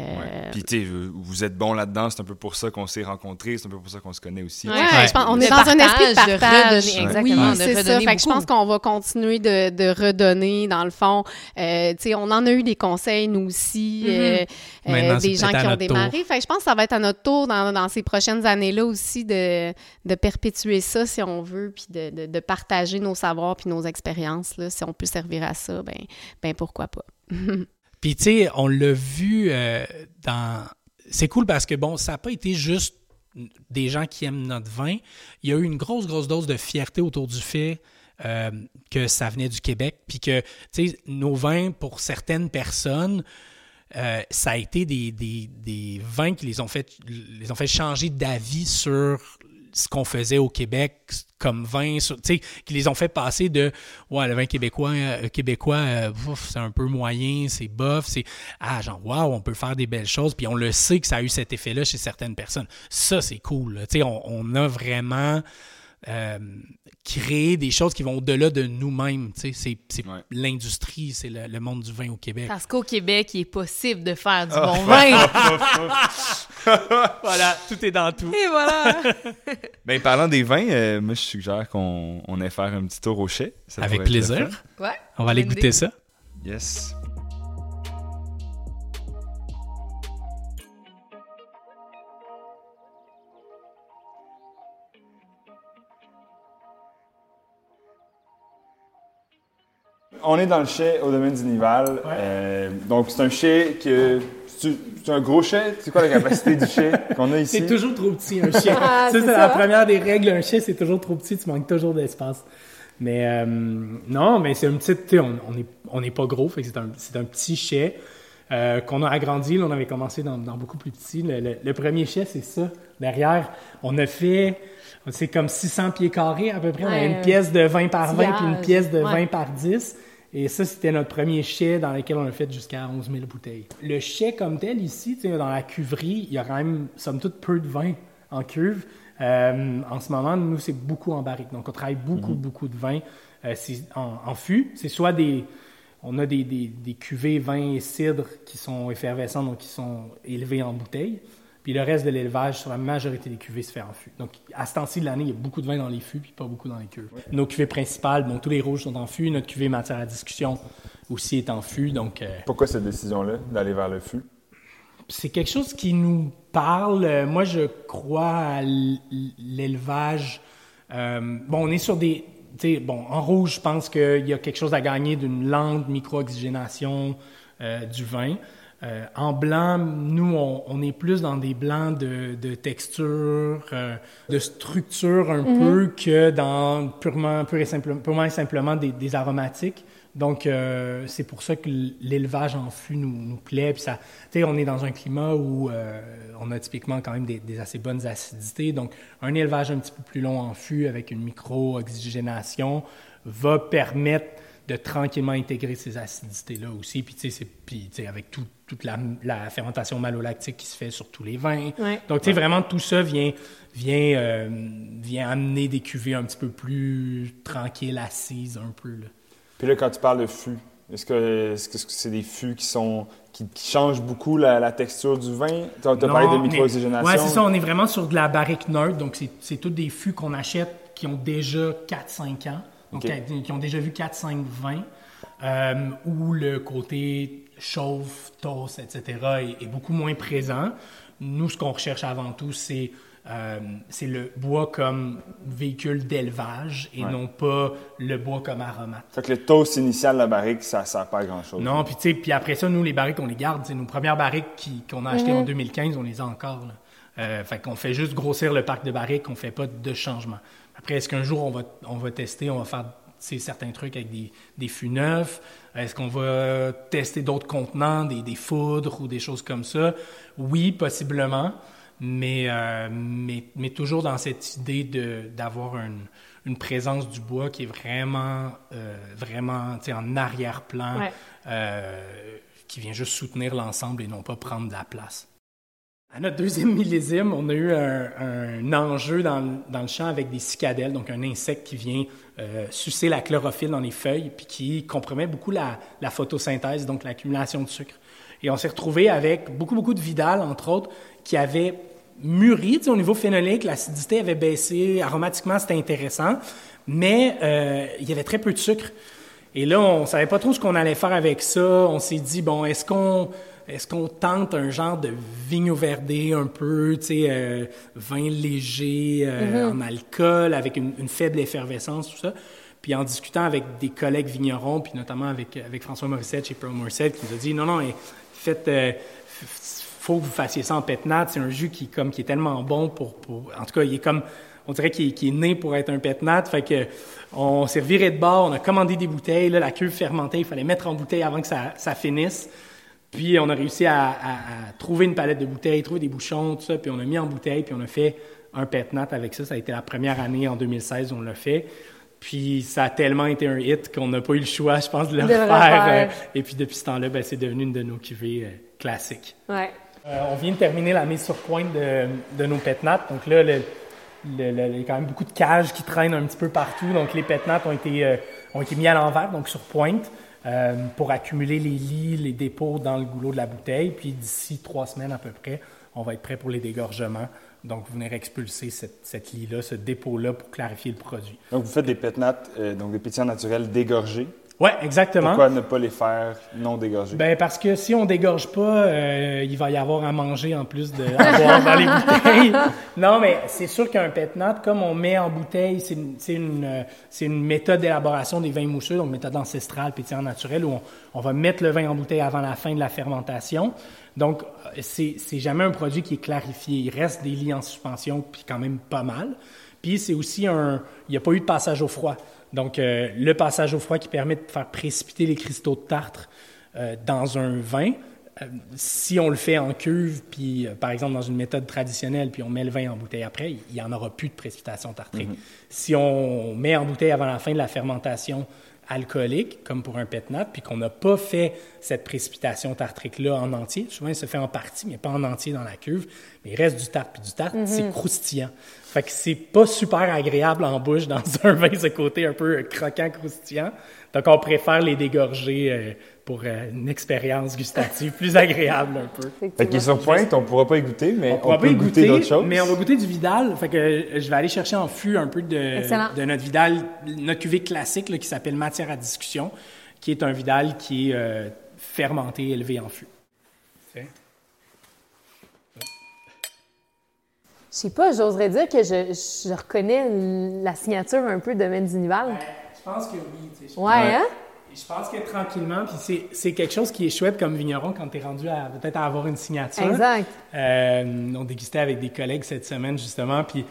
Euh, puis, tu sais, vous êtes bon là-dedans, c'est un peu pour ça qu'on s'est rencontrés, c'est un peu pour ça qu'on se connaît aussi. Ouais, Je pense, on est dans un esprit de partage. De exactement, oui, c'est ça. Fait je pense qu'on va continuer de, de, redonner, dans le fond. tu sais, on en a eu des conseils, nous aussi, mm-hmm. des gens qui ont démarré. Fait je pense que ça va être à notre tour dans, dans ces prochaines années-là aussi de, de perpétuer ça, si on veut, puis de, de partager nos savoirs puis nos expériences, là, si on peut servir à ça, ben, ben pourquoi pas. puis tu sais, on l'a vu euh, dans... C'est cool parce que, bon, ça n'a pas été juste des gens qui aiment notre vin. Il y a eu une grosse, grosse dose de fierté autour du fait euh, que ça venait du Québec, puis que, tu sais, nos vins, pour certaines personnes, euh, ça a été des, des, des, vins qui les ont fait, les ont fait changer d'avis sur ce qu'on faisait au Québec comme vin, qui les ont fait passer de ouais, le vin québécois, euh, québécois euh, c'est un peu moyen, c'est bof, c'est ah, genre waouh, on peut faire des belles choses, puis on le sait que ça a eu cet effet-là chez certaines personnes. Ça, c'est cool. On, on a vraiment euh, créer des choses qui vont au-delà de nous-mêmes. C'est l'industrie, c'est le, monde du vin au Québec. Parce qu'au Québec, il est possible de faire du ah. bon vin. voilà, tout est dans tout. Et voilà. ben, parlant des vins, euh, moi, je suggère qu'on on aille faire un petit tour au chai. Avec plaisir. Ouais, on va aller goûter ça. Yes. On est dans le chai au domaine d'Inival. Euh, donc, c'est un chai que. C'est un gros chai? C'est quoi la capacité du chai qu'on a ici? C'est toujours trop petit, un chai. Ah, c'est la première des règles. Un chai, c'est toujours trop petit. Tu manques toujours d'espace. Mais euh, non, mais c'est une petite. On n'est on est pas gros, c'est un, un, petit chai euh, qu'on a agrandi. on avait commencé dans, beaucoup plus petit. Le, premier chai, c'est ça. Derrière, on a fait. C'est comme 600 pieds carrés à peu près. on a une pièce de 20 par 20 puis une pièce de 20 par 10. Et ça, c'était notre premier chai dans lequel on a fait jusqu'à 11 000 bouteilles. Le chai comme tel, ici, dans la cuverie, il y a quand même, somme toute, peu de vin en cuve. Euh, en ce moment, nous, c'est beaucoup en barrique. Donc, on travaille beaucoup, mhm. beaucoup de vin euh, en, en, fût. C'est soit des... On a des, des, des, cuvées vin et cidre qui sont effervescents, donc qui sont élevés en bouteilles. Puis le reste de l'élevage, sur la majorité des cuvées, se fait en fût. Donc, à ce temps-ci de l'année, il y a beaucoup de vin dans les fûts, puis pas beaucoup dans les cuves. Nos cuvées principales, bon, tous les rouges sont en fût. Notre cuvée matière à discussion aussi est en fût. Donc, euh, Pourquoi cette décision-là d'aller vers le fût? c'est quelque chose qui nous parle. Euh, Moi, je crois à l'élevage. Euh, bon, on est sur des. Bon, en rouge, je pense qu'il y a quelque chose à gagner d'une lente micro-oxygénation euh, du vin. Euh, en blanc, nous, on, on est plus dans des blancs de, de texture, euh, de structure un peu que dans purement, pur et simple- purement et simplement des, des aromatiques. Donc, euh, c'est pour ça que l'élevage en fût nous, nous plaît. Puis ça, tu sais, on est dans un climat où euh, on a typiquement quand même des, des assez bonnes acidités. Donc, un élevage un petit peu plus long en fût avec une micro-oxygénation va permettre de tranquillement intégrer ces acidités-là aussi. Puis, tu sais, avec tout- toute la, la fermentation malolactique qui se fait sur tous les vins. Ouais. Donc, tu sais, vraiment, tout ça vient, vient, euh, vient amener des cuvées un petit peu plus tranquilles, assises un peu. Là. Puis là, quand tu parles de fût, est-ce que c'est des fûts qui sont qui, qui changent beaucoup la, la texture du vin? Tu as, parlé de micro-oxygénation. Ouais, c'est ça. On est vraiment sur de la barrique neutre. Donc, c'est- c'est tous des fûts qu'on achète qui ont déjà 4-5 ans. Donc, qui- qui ont déjà vu 4-5 vins. euh, où le côté chauffe, toast, etc. est, est beaucoup moins présent. Nous, ce qu'on recherche avant tout, c'est euh, c'est le bois comme véhicule d'élevage et Ouais. non pas le bois comme aromate. Fait que le toast initial de la barrique, ça sert pas à grand-chose. Non, puis tu sais, puis après ça, nous, les barriques, on les garde. Tu sais, nos premières barriques qu'on a achetées en 2015, on les a encore. Là. Euh, fait qu'on fait juste grossir le parc de barriques, on fait pas de changement. Après, est-ce qu'un jour, on va, on va tester, on va faire certains trucs avec des, des fûts neufs? Est-ce qu'on va tester d'autres contenants, des, des foudres ou des choses comme ça? Oui, possiblement, mais, euh, mais, mais toujours dans cette idée d'avoir une, une présence du bois qui est vraiment, euh, vraiment en arrière-plan, Ouais. euh, qui vient juste soutenir l'ensemble et non pas prendre de la place. À notre deuxième millésime, on a eu un, un enjeu dans, le- dans le champ avec des cicadelles, donc un insecte qui vient euh, sucer la chlorophylle dans les feuilles, puis qui compromet beaucoup la, photosynthèse, donc l'accumulation de sucre. Et on s'est retrouvé avec beaucoup, beaucoup de Vidal, entre autres, qui avaient mûri, au niveau phénolique, l'acidité avait baissé, aromatiquement c'était intéressant, mais euh, il y avait très peu de sucre. Et là, on savait pas trop ce qu'on allait faire avec ça. On s'est dit, bon, est-ce qu'on est-ce qu'on tente un genre de vigno verdé un peu, tu sais, euh, vin léger euh, en alcool, avec une, une faible effervescence, tout ça? Puis en discutant avec des collègues vignerons, puis notamment avec, avec François Morissette chez Pearl Morissette, qui nous a dit, non, non, faites... euh, faut que vous fassiez ça en pétnat. C'est un jus qui, comme, qui est tellement bon pour, pour... En tout cas, il est comme... On dirait qu'il est, né pour être un pétnat. Fait que on s'est reviré de bord, on a commandé des bouteilles. Là, la cuve fermentée, il fallait mettre en bouteille avant que ça, ça finisse. Puis on a réussi à, à- à trouver une palette de bouteilles, trouver des bouchons, tout ça. Puis on a mis en bouteille, puis on a fait un pétnat avec ça. Ça a été la première année en 2016 où on l'a fait. Puis ça a tellement été un hit qu'on n'a pas eu le choix, je pense, de le De le refaire. euh, et puis depuis ce temps-là, ben, c'est devenu une de nos cuvées euh, classiques. Ouais. Euh, on vient de terminer la mise sur pointe de, de nos pétnates. Donc là, le- le- le- il y a quand même beaucoup de cages qui traînent un petit peu partout. Donc les pétnates ont été, euh, ont été mis à l'envers, donc sur pointe, euh, pour accumuler les lits, les dépôts dans le goulot de la bouteille. Puis d'ici trois semaines à peu près, on va être prêt pour les dégorgements. Donc venir expulser cette, cette lit-là, ce dépôt-là pour clarifier le produit. Donc, vous faites des pétnates, euh, donc des pétillants naturels dégorgés. Ouais, exactement. Pourquoi ne pas les faire non dégorgés? Ben parce que si on dégorge pas, euh, il va y avoir à manger en plus de à boire dans les bouteilles. Non, mais c'est sûr qu'un pétnat, comme on met en bouteille, c'est une, c'est une, euh, c'est une méthode d'élaboration des vins mousseux, donc méthode ancestrale, pétillant naturel, où on, on va mettre le vin en bouteille avant la fin de la fermentation. Donc, euh, c'est jamais un produit qui est clarifié. Il reste des lits en suspension, puis quand même pas mal. Puis c'est aussi un... Il n'y a pas eu de passage au froid. Donc, euh, le passage au froid qui permet de faire précipiter les cristaux de tartre euh, dans un vin. Euh, si on le fait en cuve, puis par exemple dans une méthode traditionnelle, puis on met le vin en bouteille après, il n'y en aura plus de précipitation tartrique. Si on met en bouteille avant la fin de la fermentation alcoolique, comme pour un pétnat, puis qu'on n'a pas fait cette précipitation tartrique-là en entier, souvent il se fait en partie, mais pas en entier dans la cuve, Mais il reste du tarte, puis du tarte, c'est croustillant. Fait que c'est pas super agréable en bouche dans un vin, ce côté un peu croquant, croustillant. Donc, on préfère les dégorger euh, pour euh, une expérience gustative plus agréable un peu. Fait qu'il est sur pointe, on pourra pas y goûter, mais on, pourra peut pas y goûter, d'autres choses. mais on va goûter du Vidal. Fait que euh, je vais aller chercher en fût un peu de, notre Vidal, notre cuvée classique là, qui s'appelle Matière à discussion, qui est un Vidal qui est euh, fermenté, élevé en fût. Fait. Je sais pas, j'oserais dire que je, je reconnais la signature un peu de Mendinival. Je pense que oui. je- Ouais, hein? Je pense que tranquillement, puis c'est- c'est quelque chose qui est chouette comme vigneron quand tu es rendu à peut-être à avoir une signature. Exact. Euh, on dégustait avec des collègues cette semaine, justement, puis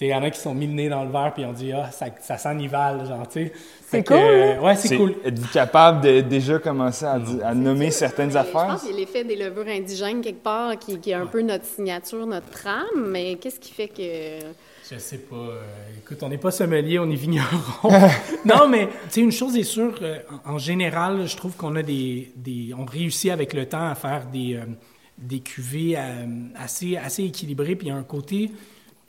il y en a qui sont mis le nez dans le verre, puis on dit « Ah, ça, ça sent Nival », genre, tu sais. C'est que, cool, euh, ouais, c'est cool. Êtes-vous capable de déjà commencer à, nommer certaines Mais Je affaires? pense qu'il y a l'effet des levures indigènes quelque part qui, qui est un peu notre signature, notre trame, mais qu'est-ce qui fait que. Je sais pas. euh, écoute, on n'est pas sommelier, on est vigneron. non, mais tu sais, une chose est sûre, euh, en, général, je trouve qu'on a des, des. On réussit avec le temps à faire des, euh, des cuvées euh, assez, assez équilibrées, puis il y a un côté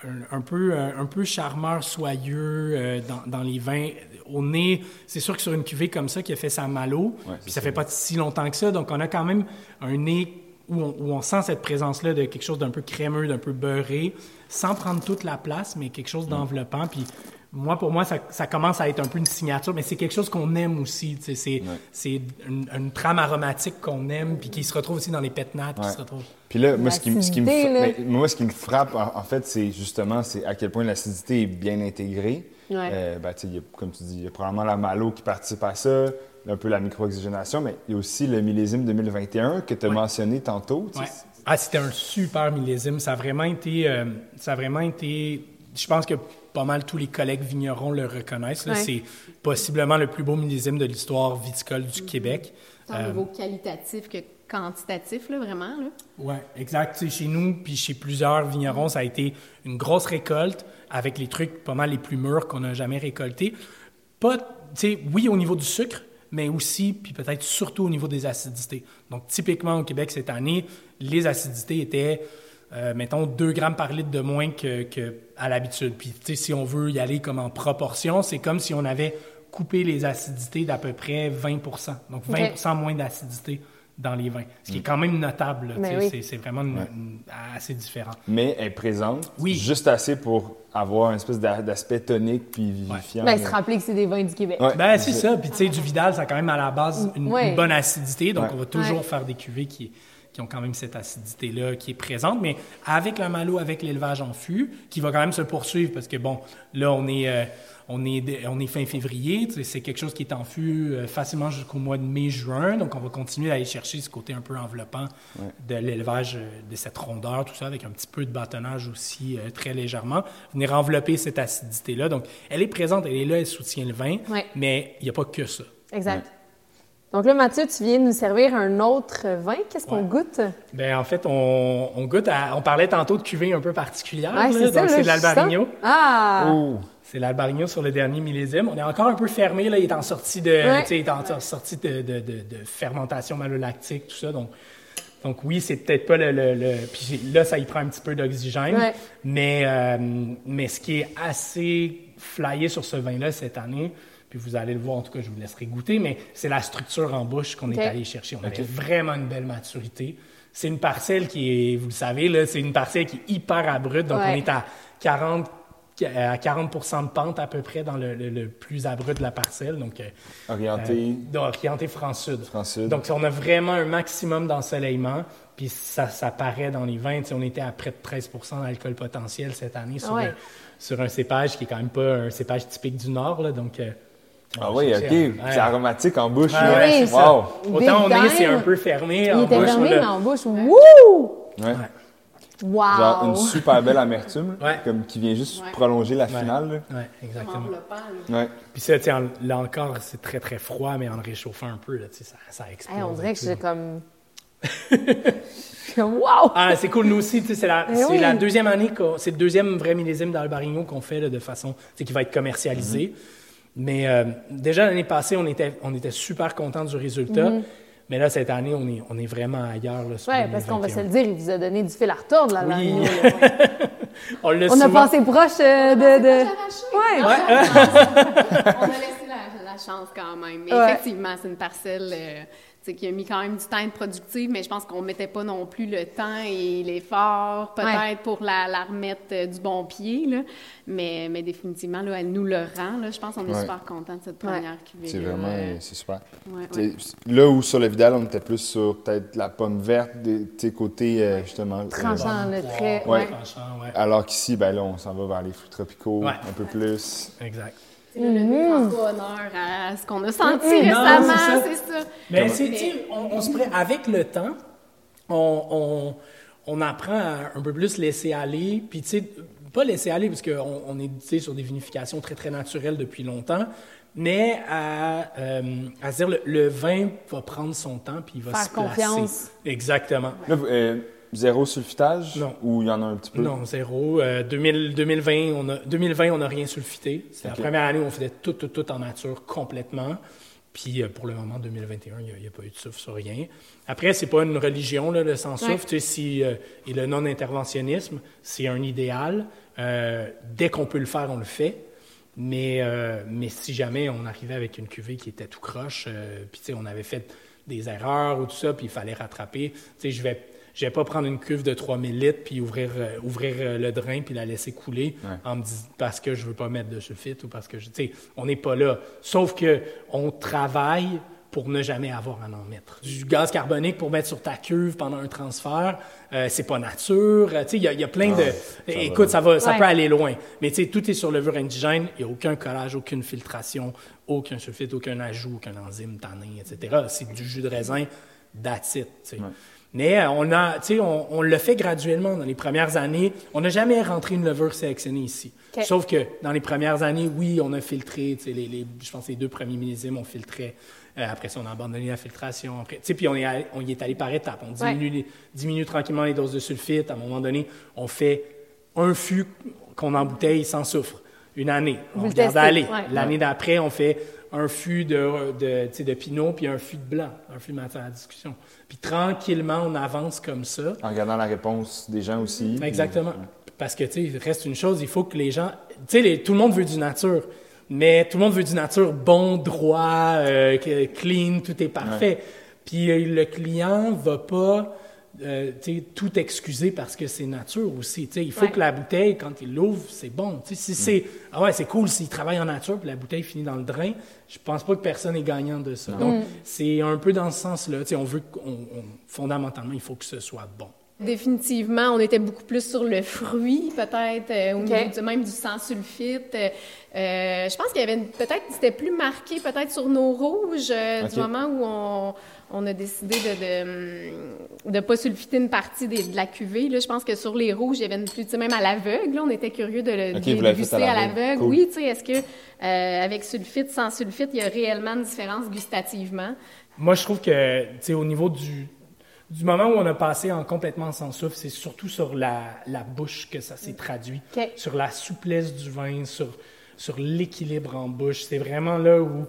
un, un peu, euh, un peu charmeur, soyeux euh, dans, dans les vins. Au nez, c'est sûr que sur une cuvée comme ça qui a fait sa malo, Ouais, puis ça fait pas si longtemps que ça, donc on a quand même un nez où on, où on sent cette présence-là de quelque chose d'un peu crémeux, d'un peu beurré, sans prendre toute la place, mais quelque chose d'enveloppant. Puis moi, pour moi, ça, ça commence à être un peu une signature, mais c'est quelque chose qu'on aime aussi. C'est une, une trame aromatique qu'on aime, puis qui se retrouve aussi dans les pétnates, qui Ouais. se retrouve. Puis là, moi, ce qui, me- ce qui me, L'acidité, fra- là. mais moi, ce qui me frappe, en, en fait, c'est justement c'est à quel point l'acidité est bien intégrée. Ouais. Euh, ben, y a- comme tu dis, il y a probablement la malo qui participe à ça, un peu la micro-oxygénation, mais il y a aussi le millésime 2021 que tu as Ouais. mentionné tantôt. Ah, c'était un super millésime. Ça a vraiment été. euh, ça a vraiment été. Je pense que pas mal tous les collègues vignerons le reconnaissent. Ouais. C'est possiblement le plus beau millésime de l'histoire viticole du Québec. Tant au niveau qualitatif que quantitatif, là, vraiment. Là. Oui, exact. Chez nous, puis chez plusieurs vignerons, ça a été une grosse récolte avec les trucs pas mal les plus mûrs qu'on n'a jamais récoltés. Pas, tu sais, oui, au niveau du sucre, mais aussi, puis peut-être surtout au niveau des acidités. Donc, typiquement au Québec cette année, les acidités étaient, euh, mettons, 2 grammes par litre de moins que, que à l'habitude. Puis, tu sais, si on veut y aller comme en proportion, c'est comme si on avait coupé les acidités d'à peu près 20% Donc, 20% moins d'acidité dans les vins. Ce qui est quand même notable. oui. c'est- C'est vraiment une- une- assez différent. Mais elle est présente, Oui. juste assez pour avoir une espèce d'a- d'aspect tonique puis vivifiant. Ben, se rappeler que c'est des vins du Québec. Ouais. Ben, c'est ça. Puis, tu sais, du Vidal, ça a quand même à la base une, Ouais. une bonne acidité. Donc, Ouais. on va toujours Ouais. faire des cuvées qui, qui ont quand même cette acidité-là qui est présente. Mais avec la malo, avec l'élevage en fût, qui va quand même se poursuivre parce que, bon, là, on est, euh, on est, on est fin février. tu sais, C'est quelque chose qui est en fût euh, facilement jusqu'au mois de mai-juin. Donc, on va continuer d'aller chercher ce côté un peu enveloppant de l'élevage euh, de cette rondeur, tout ça, avec un petit peu de bâtonnage aussi euh, très légèrement. Venir envelopper cette acidité-là. Donc, elle est présente, elle est là, elle soutient le vin. Ouais. Mais il n'y a pas que ça. Exact. Donc là, Mathieu, tu viens de nous servir un autre vin. Qu'est-ce qu'on Ouais. goûte? Ben, en fait, on, on goûte à. On parlait tantôt de cuvée un peu particulière. Ouais, c'est ça, donc, c'est de sens. Ah! Oh! C'est l'Albarigno sur le dernier millésime. On est encore un peu fermé. Là. Il est en sortie de, Ouais. il est en sortie de, de- de- de fermentation malolactique, tout ça. Donc, donc oui, c'est peut-être pas le. le- le- puis là, ça y prend un petit peu d'oxygène. Ouais. Mais, euh, mais ce qui est assez flyé sur ce vin-là cette année, puis vous allez le voir, en tout cas, je vous laisserai goûter, mais c'est la structure en bouche qu'on est allé chercher. On avait vraiment une belle maturité. C'est une parcelle qui est, vous le savez, là, c'est une parcelle qui est hyper abrupte. Donc, Ouais. on est à 40, à 40 de pente à peu près dans le, le- le plus abrupt de la parcelle. Donc, euh, Orienté euh, orienté France-Sud. France-Sud. Donc, on a vraiment un maximum d'ensoleillement, puis ça, ça paraît dans les vins. On était à près de 13% d'alcool potentiel cette année sur, Ouais. un, sur un cépage qui est quand même pas un cépage typique du Nord. Là, donc, euh, Ah va oui, OK. C'est aromatique en bouche. Ouais, Oui, c'est ça. Wow! Autant on est, c'est un peu fermé Il en était bouche. fermé, mais en bouche. Wouh! Ouais. Wow! Genre une super belle amertume, Ouais. comme qui vient juste Ouais. prolonger la finale. Ouais, exactement. Ouais. Puis ça, là encore, c'est très très froid, mais en le réchauffant un peu, là, ça, ça explose. Hey, on dirait que j'ai comme. Comme, wow! Ah, c'est cool, nous aussi, tu sais, c'est la, Eh oui. la deuxième année, c'est le deuxième vrai millésime d'Albarigno qu'on fait là, de façon, qui va être commercialisé. Mais euh, déjà l'année passée, on était, on était super contents du résultat. Mais là, cette année, on est, on est vraiment ailleurs. Oui, parce qu'on va 2021. se le dire, il vous a donné du fil à retordre, là, Oui. là. On l'a On a souvent- passé proche euh, de... de... Ouais. On a laissé la, la chance quand même. Mais Ouais. effectivement, c'est une parcelle euh, tu sais, qui a mis quand même du temps à être productive, mais je pense qu'on ne mettait pas non plus le temps et l'effort, peut-être, Ouais. pour la, la remettre euh, du bon pied. Là. Mais, mais définitivement, là, elle nous le rend. Là. Je pense qu'on est Ouais. super contents de cette première cuvée. C'est vraiment, c'est super. ouais, Là où sur le Vidal, on était plus sur peut-être la pomme verte, des t'sais, côté euh, justement. euh, Tranchant, le trait. Ouais. Ouais. Tranchant, ouais. alors qu'ici, ben là, on s'en va vers les fruits tropicaux Ouais. un peu plus. Exact. Le ne prend pas honneur à ce qu'on a senti Mhm. Non, récemment, c'est ça. c'est ça. Mais c'est, on, on se pré- avec le temps, on, on, on apprend à un peu plus laisser aller. Puis, tu sais, pas laisser aller, parce qu'on on est tu sais, sur des vinifications très, très naturelles depuis longtemps, mais à, euh, à se dire le, le vin va prendre son temps, puis il va Faire se placer. confiance. Exactement. Là, vous- euh, zéro sulfitage? Non. Ou il y en a un petit peu? Non, zéro. Euh, 2000 2020, on a, 2020, on n'a rien sulfité. C'était la première année où on faisait tout, tout, tout en nature complètement. Puis euh, pour le moment, 2021, il n'y a, pas eu de souffle sur rien. Après, c'est pas une religion, là, le sans-souffle. Ouais. Tu sais, si, euh, et le non-interventionnisme, c'est un idéal. Euh, dès qu'on peut le faire, on le fait. Mais, euh, mais si jamais on arrivait avec une cuvée qui était tout croche, euh, puis tu sais, on avait fait des erreurs ou tout ça, puis il fallait rattraper, tu sais, je vais, je vais pas prendre une cuve de 3000 litres puis ouvrir, euh, ouvrir euh, le drain puis la laisser couler Ouais. en me disant parce que je veux pas mettre de sulfite ou parce que, je- tu sais, on n'est pas là. Sauf que on travaille pour ne jamais avoir à en mettre. Du gaz carbonique pour mettre sur ta cuve pendant un transfert, euh, c'est pas nature. Euh, Tu sais, il y, a- il y a plein de... ça Écoute, va. ça, va, ça peut aller loin. Mais tu sais, tout est sur levure indigène. Il n'y a aucun collage, aucune filtration, aucun sulfite, aucun ajout, aucun enzyme, tannin, etc. C'est du jus de raisin, that's it, tu sais. Ouais. Mais euh, on a, tu sais, on, on le fait graduellement dans les premières années. On n'a jamais rentré une levure sélectionnée ici. Sauf que dans les premières années, oui, on a filtré. Les, les- je pense que les deux premiers millésimes, on filtrait. Euh, après ça, on a abandonné la filtration. Après, puis on, est allé- on y est allé par étapes. On diminue, les- diminue tranquillement les doses de sulfite. À un moment donné, on fait un fût qu'on embouteille sans soufre. Une année. On Vous regarde aller. ouais. L'année d'après, on fait un fût de, de, de pinot puis un fût de blanc, un fût de matière à discussion. Puis tranquillement, on avance comme ça. En regardant la réponse des gens aussi. Exactement. Parce que, tu sais, il reste une chose, il faut que les gens... Tu sais, tout le monde veut du nature, mais tout le monde veut du nature bon, droit, euh, clean, tout est parfait. Puis euh, le client va pas... euh, tout excuser parce que c'est nature aussi. Il faut Ouais. que la bouteille, quand il l'ouvre, c'est bon. Si c'est ah ouais, c'est cool s'il travaille en nature puis la bouteille finit dans le drain, je pense pas que personne est gagnant de ça. Donc c'est un peu dans ce sens-là. On veut on- fondamentalement, il faut que ce soit bon. Définitivement, on était beaucoup plus sur le fruit, peut-être, euh, au OK. niveau du, même du sans sulfite. Euh, je pense qu'il y avait peut-être c'était plus marqué peut-être sur nos rouges euh, du moment où on, on a décidé de de, de pas sulfiter une partie des- de la cuvée. Là, je pense que sur les rouges, il y avait une plus, tu sais, même à l'aveugle, on était curieux de le OK, de vous l'avez déguster fait à l'aveugle. Cool. Oui, tu sais, est-ce que euh, avec sulfite, sans sulfite, il y a réellement une différence gustativement? Moi, je trouve que, tu sais, au niveau du, du moment où on a passé en complètement sans souffle, c'est surtout sur la, la bouche que ça s'est traduit. OK. Sur la souplesse du vin, sur, sur l'équilibre en bouche. C'est vraiment là où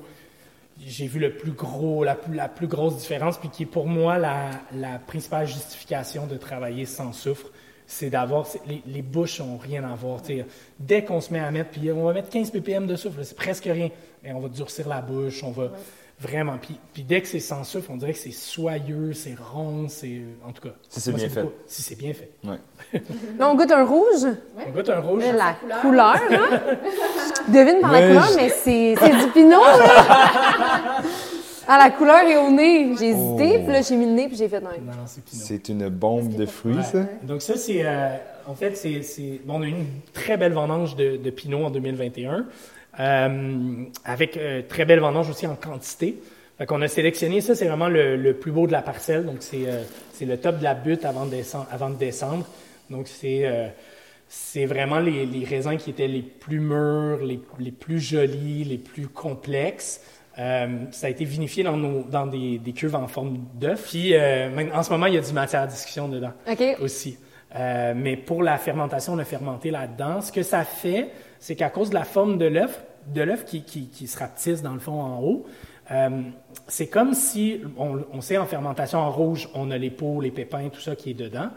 j'ai vu le plus gros, la plus, la plus grosse différence, puis qui est pour moi la, la principale justification de travailler sans soufre. C'est d'avoir. Les, les bouches n'ont rien à voir. tu sais. Dès qu'on se met à mettre, puis on va mettre 15 ppm de soufre, c'est presque rien. Et on va durcir la bouche, on va. Vraiment. Puis, puis dès que c'est sans soufre, on dirait que c'est soyeux, c'est rond, c'est. En tout cas. Si c'est bien fait. beaucoup- Si c'est bien fait. Ouais. Là, on goûte un rouge? On goûte un rouge. La couleur, hein? Je devine par la couleur, je- mais c'est c'est du pinot, là! À la couleur et au nez. J'ai hésité, Oh. puis là, j'ai mis le nez, puis j'ai fait non. Non, c'est pinot. C'est une bombe de fruits, Ouais. ça? Donc ça, c'est... euh, en fait, c'est... c'est- bon, on a eu une très belle vendange de, de Pinot en 2021, euh, avec euh, très belle vendange aussi en quantité. Fait qu'on a sélectionné, ça, c'est vraiment le, le plus beau de la parcelle. Donc, c'est euh, c'est le top de la butte avant de descendre. Avant de descendre. Donc, c'est... c'est vraiment les, les raisins qui étaient les plus mûrs, les, les plus jolis, les plus complexes. Euh, ça a été vinifié dans, nos, dans des, des cuves en forme d'œuf. Puis, euh, en ce moment, il y a du matière à discussion dedans aussi. Euh, mais pour la fermentation, on a fermenté là-dedans. Ce que ça fait, c'est qu'à cause de la forme de l'œuf, de l'œuf qui, qui, qui se rapetisse dans le fond en haut, c'est comme si, on, on sait en fermentation en rouge, on a les peaux, les pépins, tout ça qui est dedans.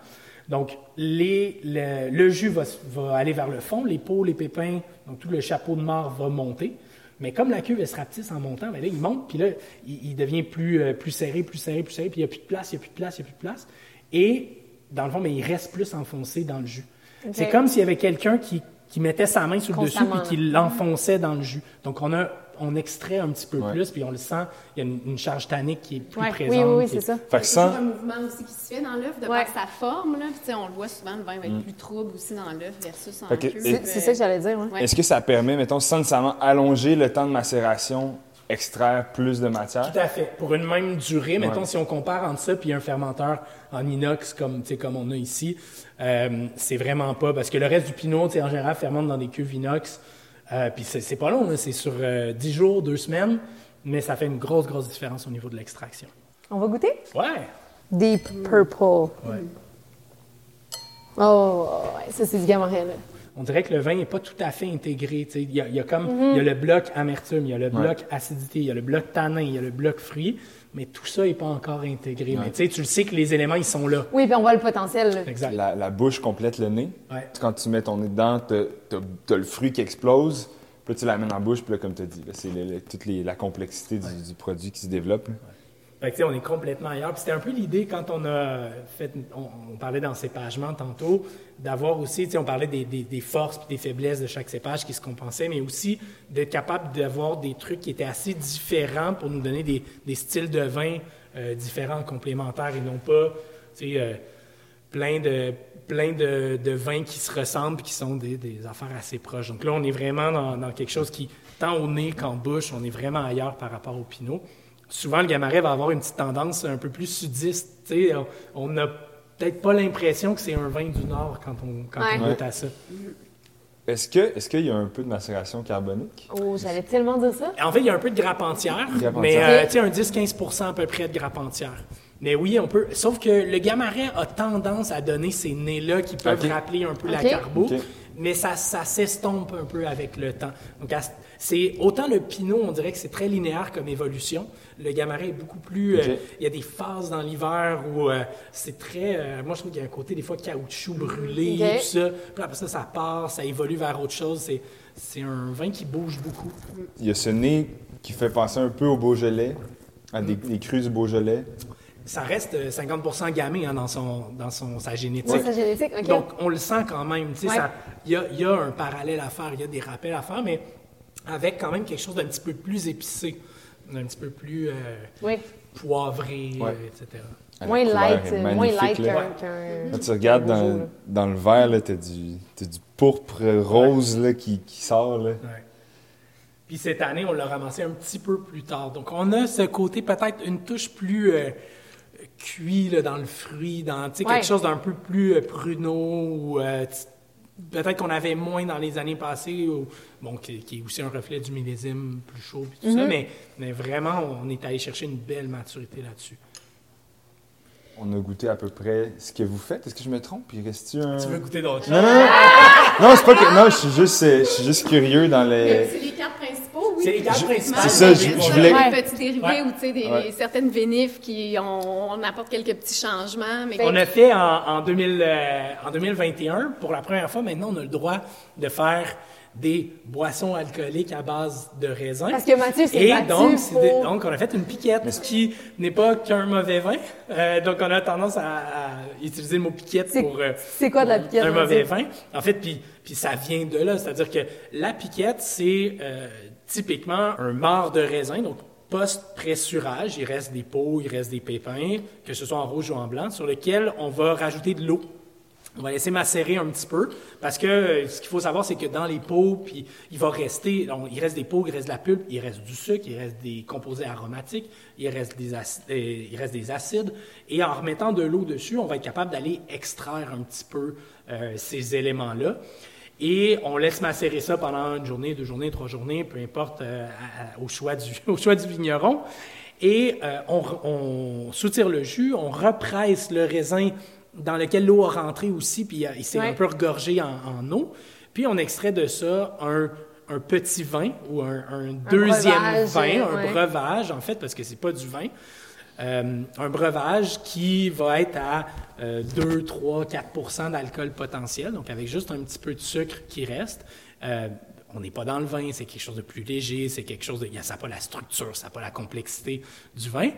Donc, les, le, le jus va, aller vers le fond, les peaux, les pépins, donc tout le chapeau de mort va monter. Mais comme la cuve elle se rapetisse en montant, ben là, il monte, puis là, il, il devient plus, euh, plus serré, plus serré, plus serré, puis il n'y a plus de place, il n'y a plus de place, il n'y a plus de place. Et, dans le fond, il reste plus enfoncé dans le jus. C'est comme s'il y avait quelqu'un qui, qui mettait sa main sur le dessus puis qui l'enfonçait dans le jus. Donc, on a on extrait un petit peu Ouais. plus, puis on le sent, il y a une, une charge tannique qui est plus Ouais. présente. Oui, oui, c'est ça. Fait que sans, un mouvement aussi qui se fait dans l'œuf, de Ouais. par sa forme. Là. Puis, on le voit souvent, le vin va être plus trouble aussi dans l'œuf versus en Fait que- cuve. et- C'est c'est ça que j'allais dire. ouais. Ouais. est-ce que ça permet, mettons, sans nécessairement allonger le temps de macération, extraire plus de matière? Tout à fait. Pour une même durée, mettons, si on compare entre ça puis un fermenteur en inox comme, tu sais, comme on a ici, euh, c'est vraiment pas. Parce que le reste du pinot, tu sais, en général, fermente dans des cuves inox. Euh, puis c'est pas long, c'est sur euh, 10 jours, 2 semaines, mais ça fait une grosse, grosse différence au niveau de l'extraction. On va goûter? Ouais! Deep Purple. Ouais. Oh, ouais, ça, c'est du Gamarelle. On dirait que le vin n'est pas tout à fait intégré. tu sais. Il y, a, y a comme Mm-hmm. il y a le bloc amertume, il y a le bloc acidité, il y a le bloc tanin, il y a le bloc fruit, mais tout ça n'est pas encore intégré. Mais tu sais, tu le sais que les éléments, ils sont là. Oui, puis on voit le potentiel. là. Exact. La, la bouche complète le nez. Ouais. Quand tu mets ton nez dedans, t'as as, le fruit qui explose. Puis là, tu l'amènes en bouche, puis là, comme tu as dit, là, c'est le- le- toute les- la complexité du, du produit qui se développe. là. On est complètement ailleurs. C'était un peu l'idée quand on a fait, on, parlait d'encépagement tantôt, d'avoir aussi, on parlait des, forces puis des faiblesses de chaque cépage qui se compensaient, mais aussi d'être capable d'avoir des trucs qui étaient assez différents pour nous donner des, styles de vin euh, différents, complémentaires et non pas, euh, plein de vins qui se ressemblent puis qui sont des, des affaires assez proches. Donc là, on est vraiment dans, dans quelque chose qui, tant au nez qu'en bouche, on est vraiment ailleurs par rapport au pinot. Souvent, le Gamaret va avoir une petite tendance un peu plus sudiste. tu sais. On- n'a peut-être pas l'impression que c'est un vin du Nord quand on, quand on Ouais. goûte à ça. Est-ce que est-ce qu'il y a un peu de macération carbonique? Oh, j'allais tellement dire ça. En fait, il y a un peu de grappe entière, Grappe mais euh, tu sais, un 10-15% à peu près de grappe entière. Mais oui, on peut. Sauf que le Gamaret a tendance à donner ces nez-là qui peuvent rappeler un peu la carbo. Mais ça, ça s'estompe un peu avec le temps. Donc, c'est autant le Pinot, on dirait que c'est très linéaire comme évolution. Le Gamaret est beaucoup plus. euh, il y a des phases dans l'hiver où euh, c'est très. euh, moi, je trouve qu'il y a un côté des fois caoutchouc brûlé, Ok. tout ça. Puis après ça, ça part, ça évolue vers autre chose. C'est, c'est un vin qui bouge beaucoup. Il y a ce nez qui fait penser un peu au Beaujolais, à des, des crus du Beaujolais. Ça reste euh, 50 gamay hein, dans, son, dans son, sa génétique. Sa. Donc, on le sent quand même. tu Ouais. Il y, a, y a un parallèle à faire, il y a des rappels à faire, mais avec quand même quelque chose d'un petit peu plus épicé, un petit peu plus euh, oui. poivré, Ouais. euh, etc. Moins light, euh, moins light qu'un. Quand tu regardes dans, le verre, là, t'as du, pourpre rose là, qui, qui sort. Là. Ouais. Puis cette année, on l'a ramassé un petit peu plus tard. Donc, on a ce côté peut-être une touche plus euh, cuit là, dans le fruit, dans tu sais, Ouais. quelque chose d'un peu plus euh, pruneau ou euh, peut-être qu'on avait moins dans les années passées, ou, bon, qui, qui est aussi un reflet du millésime plus chaud puis tout ça, mais, mais vraiment, on est allé chercher une belle maturité là-dessus. On a goûté à peu près ce que vous faites. Est-ce que je me trompe? Il reste-tu un... Tu veux goûter d'autres Non, choses? non, non. non, c'est pas que... Non, je suis juste, euh, je suis juste curieux dans les... C'est les quatre principales. C'est ça, je- je voulais- Des petits dérivés Ouais. ou tu sais, des, Ouais. certaines vénifs qui on, on apporte quelques petits changements. Mais On a fait en, en, 2000, euh, en 2021, pour la première fois, maintenant, on a le droit de faire des boissons alcooliques à base de raisin. Parce que Mathieu s'est Et donc, pour- des- donc, on a fait une piquette, ce qui n'est pas qu'un mauvais vin. Euh, donc, on a tendance à, à utiliser le mot piquette pour euh, c'est quoi de la piquette, un mauvais vin. En fait, puis, puis ça vient de là. C'est-à-dire que la piquette, c'est euh, typiquement un marc de raisin, donc post-pressurage. Il reste des peaux, il reste des pépins, que ce soit en rouge ou en blanc, sur lequel on va rajouter de l'eau. On va laisser macérer un petit peu parce que euh, ce qu'il faut savoir, c'est que dans les peaux, puis il va rester, donc, il reste des peaux, il reste de la pulpe, il reste du sucre, il reste des composés aromatiques, il reste des, aci- euh, il reste des acides. Et en remettant de l'eau dessus, on va être capable d'aller extraire un petit peu euh, ces éléments-là. Et on laisse macérer ça pendant une journée, deux journées, trois journées, peu importe, euh, à- au, choix du, au choix du vigneron. Et euh, on, re- on soutire le jus, on represse le raisin dans lequel l'eau a rentré aussi, puis euh, il s'est Ouais. un peu regorgé en, en eau. Puis on extrait de ça un, un petit vin ou un, un deuxième breuvage, vin, un breuvage en fait, parce que c'est pas du vin. Euh, un breuvage qui va être à euh, 2, 3, 4% d'alcool potentiel, donc avec juste un petit peu de sucre qui reste. Euh, on n'est pas dans le vin, c'est quelque chose de plus léger, c'est quelque chose de. Ça n'a pas la structure, ça n'a pas la complexité du vin.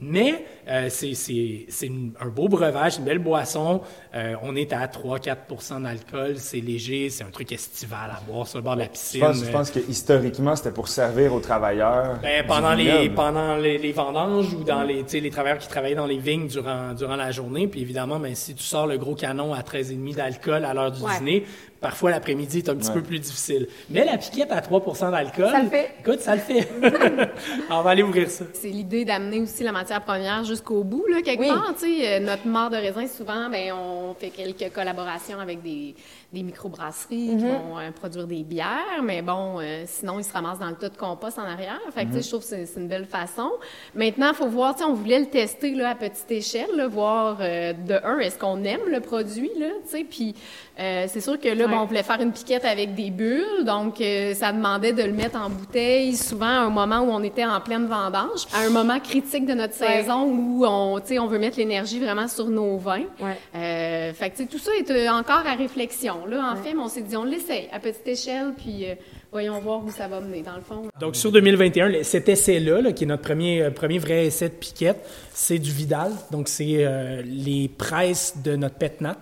Mais euh, c'est c'est- c'est une- un beau breuvage, une belle boisson. Euh, on est à 3-4% d'alcool, c'est léger, c'est un truc estival à boire sur le bord de la Je piscine. pense, je pense que historiquement, c'était pour servir aux travailleurs. Ben, pendant, les, pendant les, les vendanges ou dans les, tu sais, les travailleurs qui travaillaient dans les vignes durant, durant la journée. Puis évidemment, ben, si tu sors le gros canon à 13,5 d'alcool à l'heure du Ouais. dîner, parfois l'après-midi est un petit Ouais. peu plus difficile. Mais la piquette à 3% d'alcool, Ça le fait. écoute, ça le fait. on va aller ouvrir ça. C'est l'idée d'amener aussi la matière première jusqu'au bout, là, quelque Oui. part. Tu sais, euh, notre marc de raisin, souvent, ben, on fait quelques collaborations avec des, des microbrasseries qui vont euh, produire des bières, mais bon, euh, sinon, ils se ramassent dans le tas de compost en arrière. Fait que, tu sais, je trouve que c'est une belle façon. Maintenant, il faut voir, tu sais, on voulait le tester là, à petite échelle, là, voir euh, de un, est-ce qu'on aime le produit, là, tu sais, puis c'est sûr que là, bon, on voulait faire une piquette avec des bulles, donc ça demandait de le mettre en bouteille, souvent à un moment où on était en pleine vendange, à un moment critique de notre Ouais. saison où on, tu sais, on veut mettre l'énergie vraiment sur nos vins. Ouais. Fait que, tu sais, tout ça est encore à réflexion. Là, en fait, mais on s'est dit, on l'essaye à petite échelle, puis euh, voyons voir où ça va mener, dans le fond. Donc, sur 2021, le- cet essai-là, là, qui est notre premier, euh, premier vrai essai de piquette, c'est du Vidal. Donc, c'est euh, les presses de notre pétnat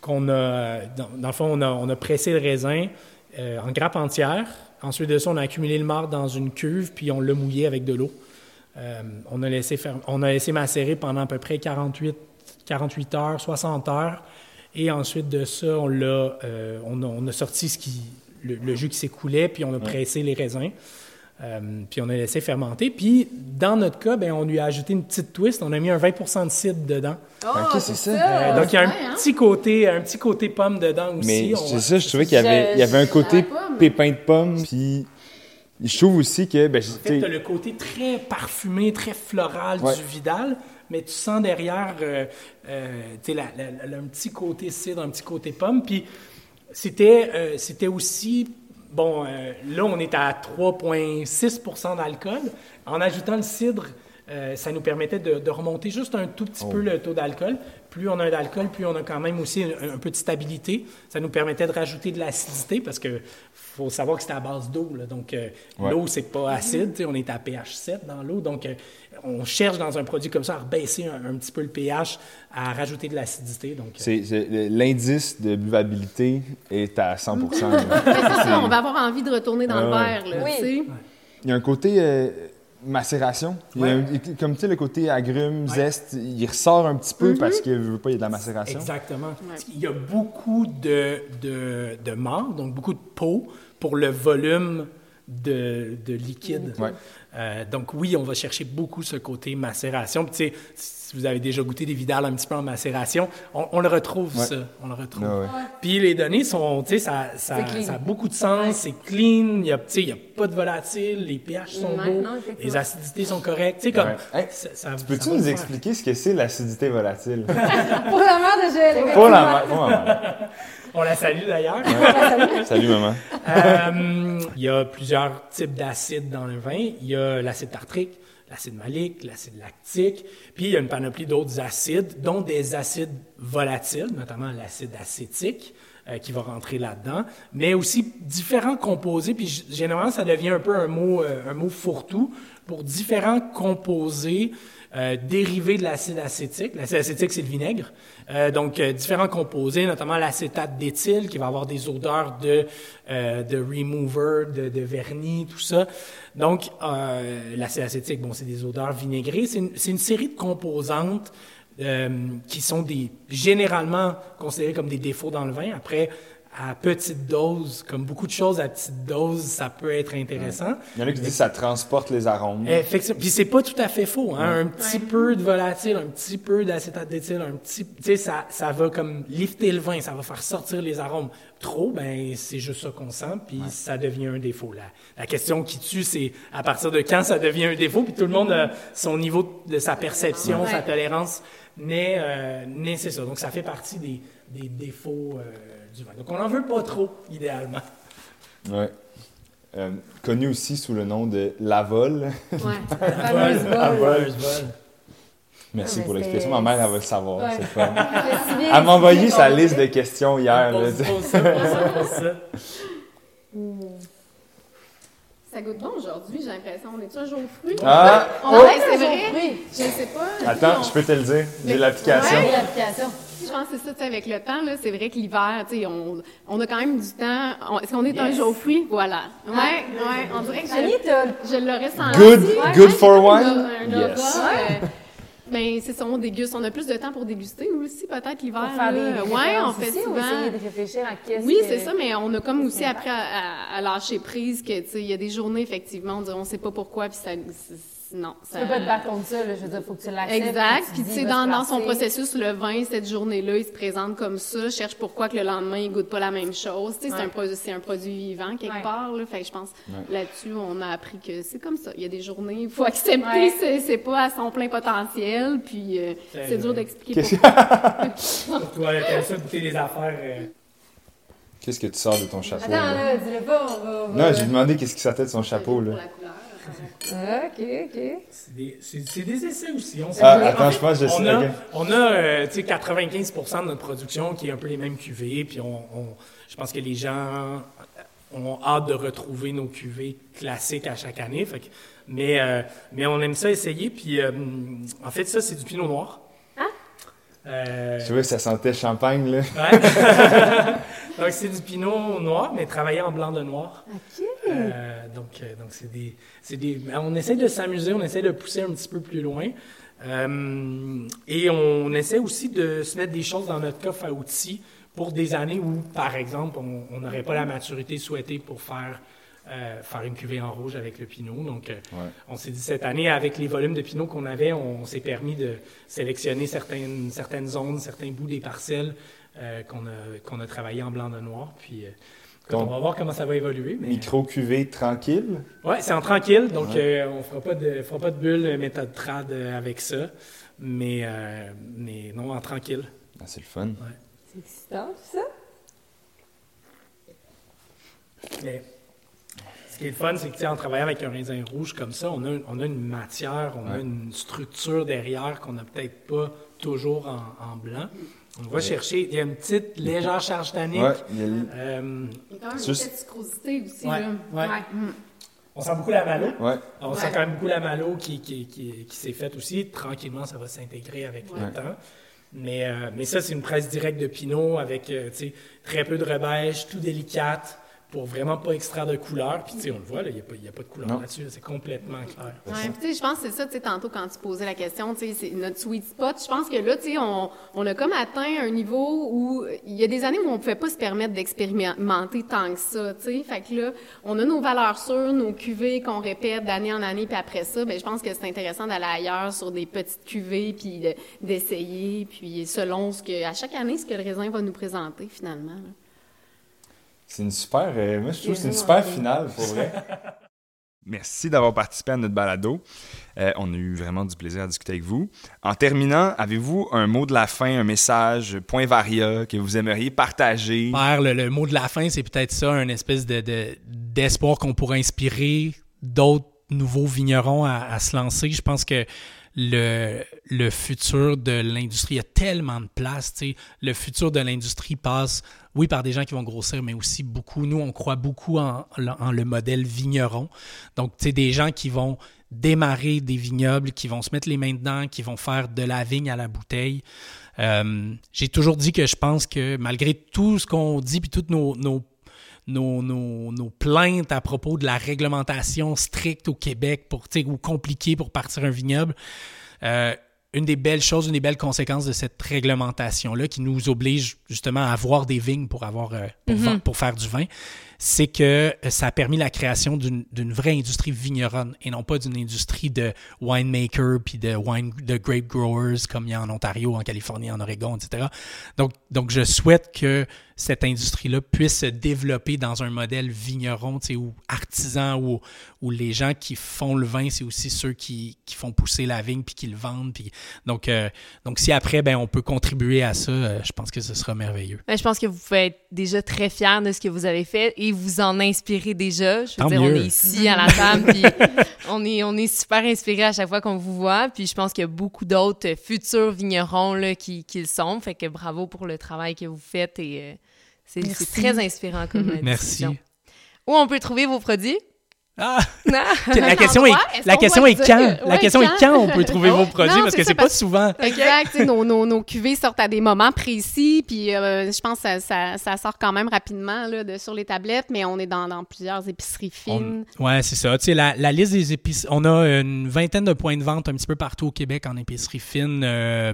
qu'on a, dans, dans le fond, on a, on a pressé le raisin euh, en grappe entière. Ensuite de ça, on a accumulé le marc dans une cuve, puis on l'a mouillé avec de l'eau. Euh, on, a laissé faire, on a laissé macérer pendant à peu près 48, 48 heures, 60 heures. Et ensuite de ça, on, l'a, euh, on, a, on a sorti ce qui, le, le jus qui s'écoulait, puis on a pressé les raisins. Euh, puis on a laissé fermenter. Puis dans notre cas, ben, on lui a ajouté une petite twist. On a mis un 20% de cidre dedans. Ok, c'est ça. Euh, donc il y a un hein? petit côté, un petit côté pomme dedans aussi. Mais On- c'est ça, je trouvais qu'il y avait, il y avait un côté pépin de pomme, puis je trouve aussi que, ben, En fait, tu as le côté très parfumé, très floral Ouais. du Vidal, mais tu sens derrière euh, euh, tu sais, un petit côté cidre, un petit côté pomme. Puis c'était euh, c'était aussi, bon, là, on est à 3,6% d'alcool. En ajoutant le cidre, ça nous permettait de, de remonter juste un tout petit peu le taux d'alcool. Plus on a d'alcool, plus on a quand même aussi un, un peu de stabilité. Ça nous permettait de rajouter de l'acidité parce que faut savoir que c'était à base d'eau. là. Donc, euh, Ouais. l'eau, c'est pas acide. On est à pH 7 dans l'eau. Donc, euh, on cherche dans un produit comme ça à rebaisser un, un petit peu le pH, à rajouter de l'acidité. Donc, euh, c'est- c'est- l'indice de buvabilité est à 100 là. Ben, c'est ça, on va avoir envie de retourner dans le Ouais. verre, là, Oui. tu sais. Il y a un côté euh, macération. Il y a Ouais. un- comme tu sais, le côté agrumes, zeste, il ressort un petit peu parce que je veux pas, il y a de la macération. Exactement. Il y a beaucoup de, de, de marc, donc beaucoup de peau pour le volume de, de liquide. Ouais. Euh, donc oui, on va chercher beaucoup ce côté macération. Puis, tu sais, si vous avez déjà goûté des vidales un petit peu en macération, on, on le retrouve Ouais. ça. On le retrouve. Ah ouais. Puis les données sont, tu sais, ça, ça, ça a beaucoup de sens, c'est clean, il y a, tu sais, il y a pas de volatile, les pH sont beaux, les acidités sont correctes, tu sais, comme, Ouais. Hey, ça, ça- Peux-tu nous faire. expliquer ce que c'est l'acidité volatile? Pour la mère de Joël. Pour la mère. On la salue d'ailleurs. Salut maman. Euh, il y a plusieurs types d'acides dans le vin. Il y a l'acide tartrique, l'acide malique, l'acide lactique, puis il y a une panoplie d'autres acides, dont des acides volatiles, notamment l'acide acétique, euh, qui va rentrer là-dedans, mais aussi différents composés, puis généralement ça devient un peu un mot, euh, un mot fourre-tout pour différents composés euh, dérivés de l'acide acétique. L'acide acétique, c'est le vinaigre. Euh, donc, euh, différents composés, notamment l'acétate d'éthyle, qui va avoir des odeurs de, euh, de remover, de, de vernis, tout ça. Donc, euh, l'acide acétique, bon, c'est des odeurs vinaigrées. C'est une, une série de composantes euh, qui sont des, généralement considérées comme des défauts dans le vin. Après, à petite dose, comme beaucoup de choses à petite dose, ça peut être intéressant. Il y en a qui disent que ça transporte les arômes. Effectivement. Puis c'est pas tout à fait faux. Hein? Un petit peu de volatile, un petit peu d'acétate d'éthyle, un petit, tu sais, ça, ça va comme lifter le vin, ça va faire sortir les arômes. Trop, ben c'est juste ça qu'on sent, puis ça devient un défaut. La, la question qui tue, c'est à partir de quand ça devient un défaut, puis tout le monde a son niveau de sa perception, Ouais. sa tolérance, n'est, euh, n'est c'est ça. Donc ça fait partie des, des défauts euh, du vin. Donc on n'en veut pas trop, idéalement. Ouais. euh, connu aussi sous le nom de Lavol. Ouais. La fameuse Vol, vol. fameuse vol. Merci Ah, pour l'explication. Ma mère, elle va le savoir. Ouais. c'est fun. Elle m'a envoyé sa liste de questions hier. là. Ça, ça. Ça goûte bon aujourd'hui, j'ai l'impression. On est-tu un jour aux fruits? Ah! On- ouais, c'est vrai. Oui. Je sais pas. Attends, On- je peux te le dire. J'ai l'application. Ouais, l'application. Je pense que c'est ça, tu sais, avec le temps, là, c'est vrai que l'hiver, tu sais, on, on a quand même du temps. On- Est-ce qu'on est un Yes. jour aux fruits? Voilà. Ouais, ouais, on dirait que je, l'aurais senti. Good, Ouais, good for wine? Yes. Ben, c'est ça, on déguste. On a plus de temps pour déguster aussi, peut-être l'hiver. Ouais, on fait ou souvent. de réfléchir à qu'est-ce Oui, que- c'est ça, mais on a comme aussi à, à- à lâcher prise que, tu sais, il y a des journées, effectivement, on dirait, on sait pas pourquoi, puis ça, non. Tu ça- peux pas te battre contre ça, là. Je veux dire, faut que tu l'acceptes. Exact. Puis, tu sais, dans, dans son processus, le vin, cette journée-là, il se présente comme ça, cherche pourquoi que le lendemain, il goûte pas la même chose. Tu sais, c'est Ouais. un, c'est un produit vivant, quelque Ouais. part, là. Fait que je pense, Ouais. là-dessus, on a appris que c'est comme ça. Il y a des journées, il faut accepter, Ouais. c'est, c'est pas à son plein potentiel, puis euh, C'est c'est dur vrai. d'expliquer Qu'est-ce pourquoi. Toi, t'aimes ça goûter des affaires. euh, Qu'est-ce que tu sors de ton chapeau? Attends, là? là, dis-le pas, on va. on va- Non, j'ai demandé qu'est-ce qui sortait de son chapeau. Pour Là. la couleur. Ah, Ok, ok. C'est des, essais aussi. On, Ah, en attends, fait, je pense que je on sais. a, ok. on a euh, tu sais, 95% de notre production qui est un peu les mêmes cuvées. Puis on, on- je pense que les gens ont hâte de retrouver nos cuvées classiques à chaque année. Fait que- mais, euh, mais on aime ça essayer. Puis euh, en fait, ça, c'est du pinot noir. Euh, Je trouvais que ça sentait champagne, là. Ouais. donc, c'est du pinot noir, mais travaillé en blanc de noir. Ok. Euh, donc, euh, donc c'est des, c'est des. On essaie de s'amuser, on essaie de pousser un petit peu plus loin. Euh, et on essaie aussi de se mettre des choses dans notre coffre à outils pour des années où, par exemple, on on n'aurait pas la maturité souhaitée pour faire, euh, faire une cuvée en rouge avec le pinot. Donc, euh, Ouais. on s'est dit cette année, avec les volumes de pinot qu'on avait, on, s'est permis de sélectionner certaines, certaines zones, certains bouts des parcelles qu'on a, qu'on a travaillé en blanc de noir. Puis, euh, Donc, on va voir comment ça va évoluer. Mais... Micro-cuvée tranquille? Ouais, c'est en tranquille, donc Ouais. euh, on fera pas de fera pas de bulle euh, méthode trad euh, avec ça, mais euh, mais non en tranquille. Ah, c'est le fun. C'est excitant, tout ça? Mais ce qui est le fun, c'est que en travaillant avec un raisin rouge comme ça, on a on a une matière, on a une structure derrière qu'on n'a peut-être pas toujours en, en blanc. On va Ouais. chercher, il y a une petite légère charge tannique. Ouais, il y a Euh, quand même une Juste- petite sucrosité aussi, Ouais, là. ouais. Mm. on sent beaucoup la malo. ouais. On sent quand même beaucoup la malo qui, qui, qui, qui s'est faite aussi. Tranquillement, ça va s'intégrer avec le temps. Mais, euh, mais ça, c'est une presse directe de Pinot avec euh, tu sais, très peu de rebêche, tout délicate, pour vraiment pas extraire de couleur. Puis tu sais, on le voit, là, il n'y a, pas- il y a pas de couleur là-dessus, là, c'est complètement clair. Ouais, puis tu sais, je pense que c'est ça, tu sais, tantôt quand tu posais la question, tu sais, c'est notre sweet spot. Je pense que là, tu sais, on, on a comme atteint un niveau où il y a des années où on pouvait pas se permettre d'expérimenter tant que ça, tu sais. Fait que là, on a nos valeurs sûres, nos cuvées qu'on répète d'année en année, puis après ça, ben je pense que c'est intéressant d'aller ailleurs sur des petites cuvées, puis de- d'essayer, puis selon ce que, à chaque année, ce que le raisin va nous présenter finalement. là. C'est une super. euh, moi, je trouve que c'est une super finale, pour vrai. Merci d'avoir participé à notre balado. Euh, on a eu vraiment du plaisir à discuter avec vous. En terminant, avez-vous un mot de la fin, un message, point varia que vous aimeriez partager? Père, le, le mot de la fin, c'est peut-être ça, un espèce de, de- d'espoir qu'on pourrait inspirer d'autres nouveaux vignerons à, à se lancer. Je pense que le, le futur de l'industrie, il y a tellement de place. tu sais. Le futur de l'industrie passe, oui, par des gens qui vont grossir, mais aussi beaucoup. Nous, on croit beaucoup en, le modèle vigneron. Donc, sais, des gens qui vont démarrer des vignobles, qui vont se mettre les mains dedans, qui vont faire de la vigne à la bouteille. Euh, J'ai toujours dit que je pense que malgré tout ce qu'on dit, puis toutes nos, nos nos, nos- nos plaintes à propos de la réglementation stricte au Québec pour, ou compliquée pour partir un vignoble. Euh, une des belles choses, une des belles conséquences de cette réglementation-là qui nous oblige justement à avoir des vignes pour, avoir, euh, pour, Mhm. pour faire du vin, c'est que euh, ça a permis la création d'une d'une vraie industrie vigneronne et non pas d'une industrie de winemaker puis de, wine, de grape growers comme il y a en Ontario, en Californie, en Oregon, etc. Donc, donc je souhaite que cette industrie-là puisse se développer dans un modèle vigneron, tu sais, ou artisan, où, où les gens qui font le vin, c'est aussi ceux qui, qui font pousser la vigne puis qui le vendent. Puis, donc, euh, donc, si après, ben, on peut contribuer à ça, euh, je pense que ce sera merveilleux. Ben, je pense que vous pouvez être déjà très fiers de ce que vous avez fait. et vous en inspirez déjà. Je veux Tant dire, on mieux. est ici à la table, puis on est, on est super inspirés à chaque fois qu'on vous voit. Puis je pense qu'il y a beaucoup d'autres futurs vignerons là, qui, qui le sont. Fait que bravo pour le travail que vous faites et euh, c'est très inspirant comme Merci. Où on peut trouver vos produits? Ah! Ah! La question est, la question est quand? La question est quand? on peut trouver vos produits? Non, parce que c'est pas souvent. Exact. nos, nos, nos cuvées sortent à des moments précis, puis euh, je pense que ça, ça, ça sort quand même rapidement là, de, sur les tablettes, mais on est dans, dans plusieurs épiceries fines. On- ouais, c'est ça. Tu sais, la, la liste des épices, on a une vingtaine de points de vente un petit peu partout au Québec en épicerie fine. Euh,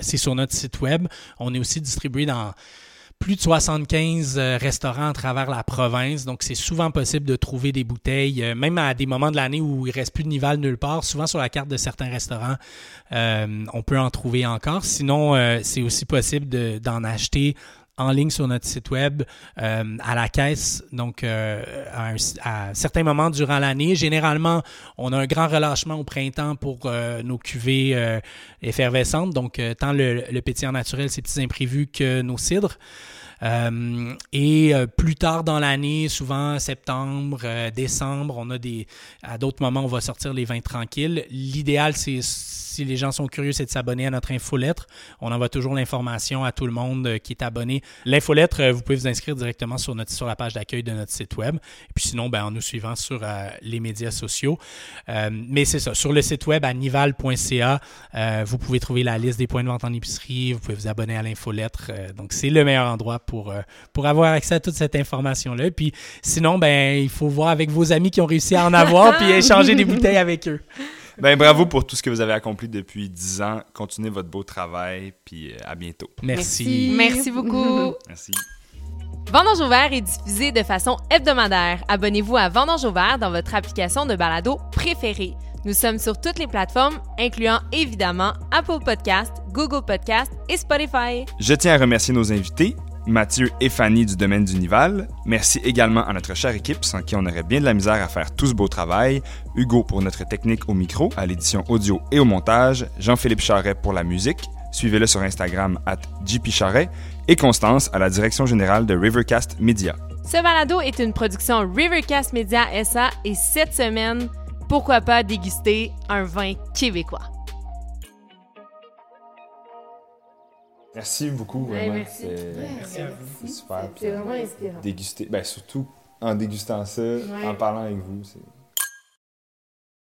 c'est sur notre site web. On est aussi distribué dans plus de 75 euh, restaurants à travers la province. Donc, c'est souvent possible de trouver des bouteilles, euh, même à des moments de l'année où il reste plus de Nival nulle part. Souvent, sur la carte de certains restaurants, euh, on peut en trouver encore. Sinon, c'est aussi possible de- d'en acheter en ligne sur notre site web euh, à la caisse, donc euh, à, certains moments durant l'année. Généralement, on a un grand relâchement au printemps pour euh, nos cuvées effervescentes, donc tant le, pétillant naturel, ces petits imprévus que nos cidres. Et plus tard dans l'année, souvent septembre, décembre, on a des. À d'autres moments, on va sortir les vins tranquilles. L'idéal, c'est si les gens sont curieux, c'est de s'abonner à notre infolettre. On envoie toujours l'information à tout le monde euh, qui est abonné. L'infolettre, euh, vous pouvez vous inscrire directement sur, notre, sur la page d'accueil de notre site web. Et puis sinon, ben, en nous suivant sur euh, les médias sociaux. Euh, mais c'est ça, sur le site web à nival.ca, euh, vous pouvez trouver la liste des points de vente en épicerie. Vous pouvez vous abonner à l'infolettre. Donc, c'est le meilleur endroit pour, pour avoir accès à toute cette information-là. Puis sinon, ben, il faut voir avec vos amis qui ont réussi à en avoir puis échanger des bouteilles avec eux. Ben, bravo pour tout ce que vous avez accompli depuis 10 ans. Continuez votre beau travail, puis euh, à bientôt. Merci. Merci beaucoup. Merci. Vendange au vert est diffusé de façon hebdomadaire. Abonnez-vous à Vendange au vert dans votre application de balado préférée. Nous sommes sur toutes les plateformes, incluant évidemment Apple Podcast, Google Podcast et Spotify. Je tiens à remercier nos invités, Mathieu et Fanny du domaine du Nival. Merci également à notre chère équipe sans qui on aurait bien de la misère à faire tout ce beau travail. Hugo pour notre technique au micro, à l'édition audio et au montage. Jean-Philippe Charret pour la musique. Suivez-le sur Instagram at. Et Constance à la direction générale de Rivercast Media. Ce balado est une production Rivercast Media SA et cette semaine, pourquoi pas déguster un vin québécois? Merci beaucoup, Ouais, vraiment. merci. C'est- Merci à vous. C'est super. C'est vraiment inspirant. Déguster, ben surtout en dégustant ça, en parlant avec vous, c'est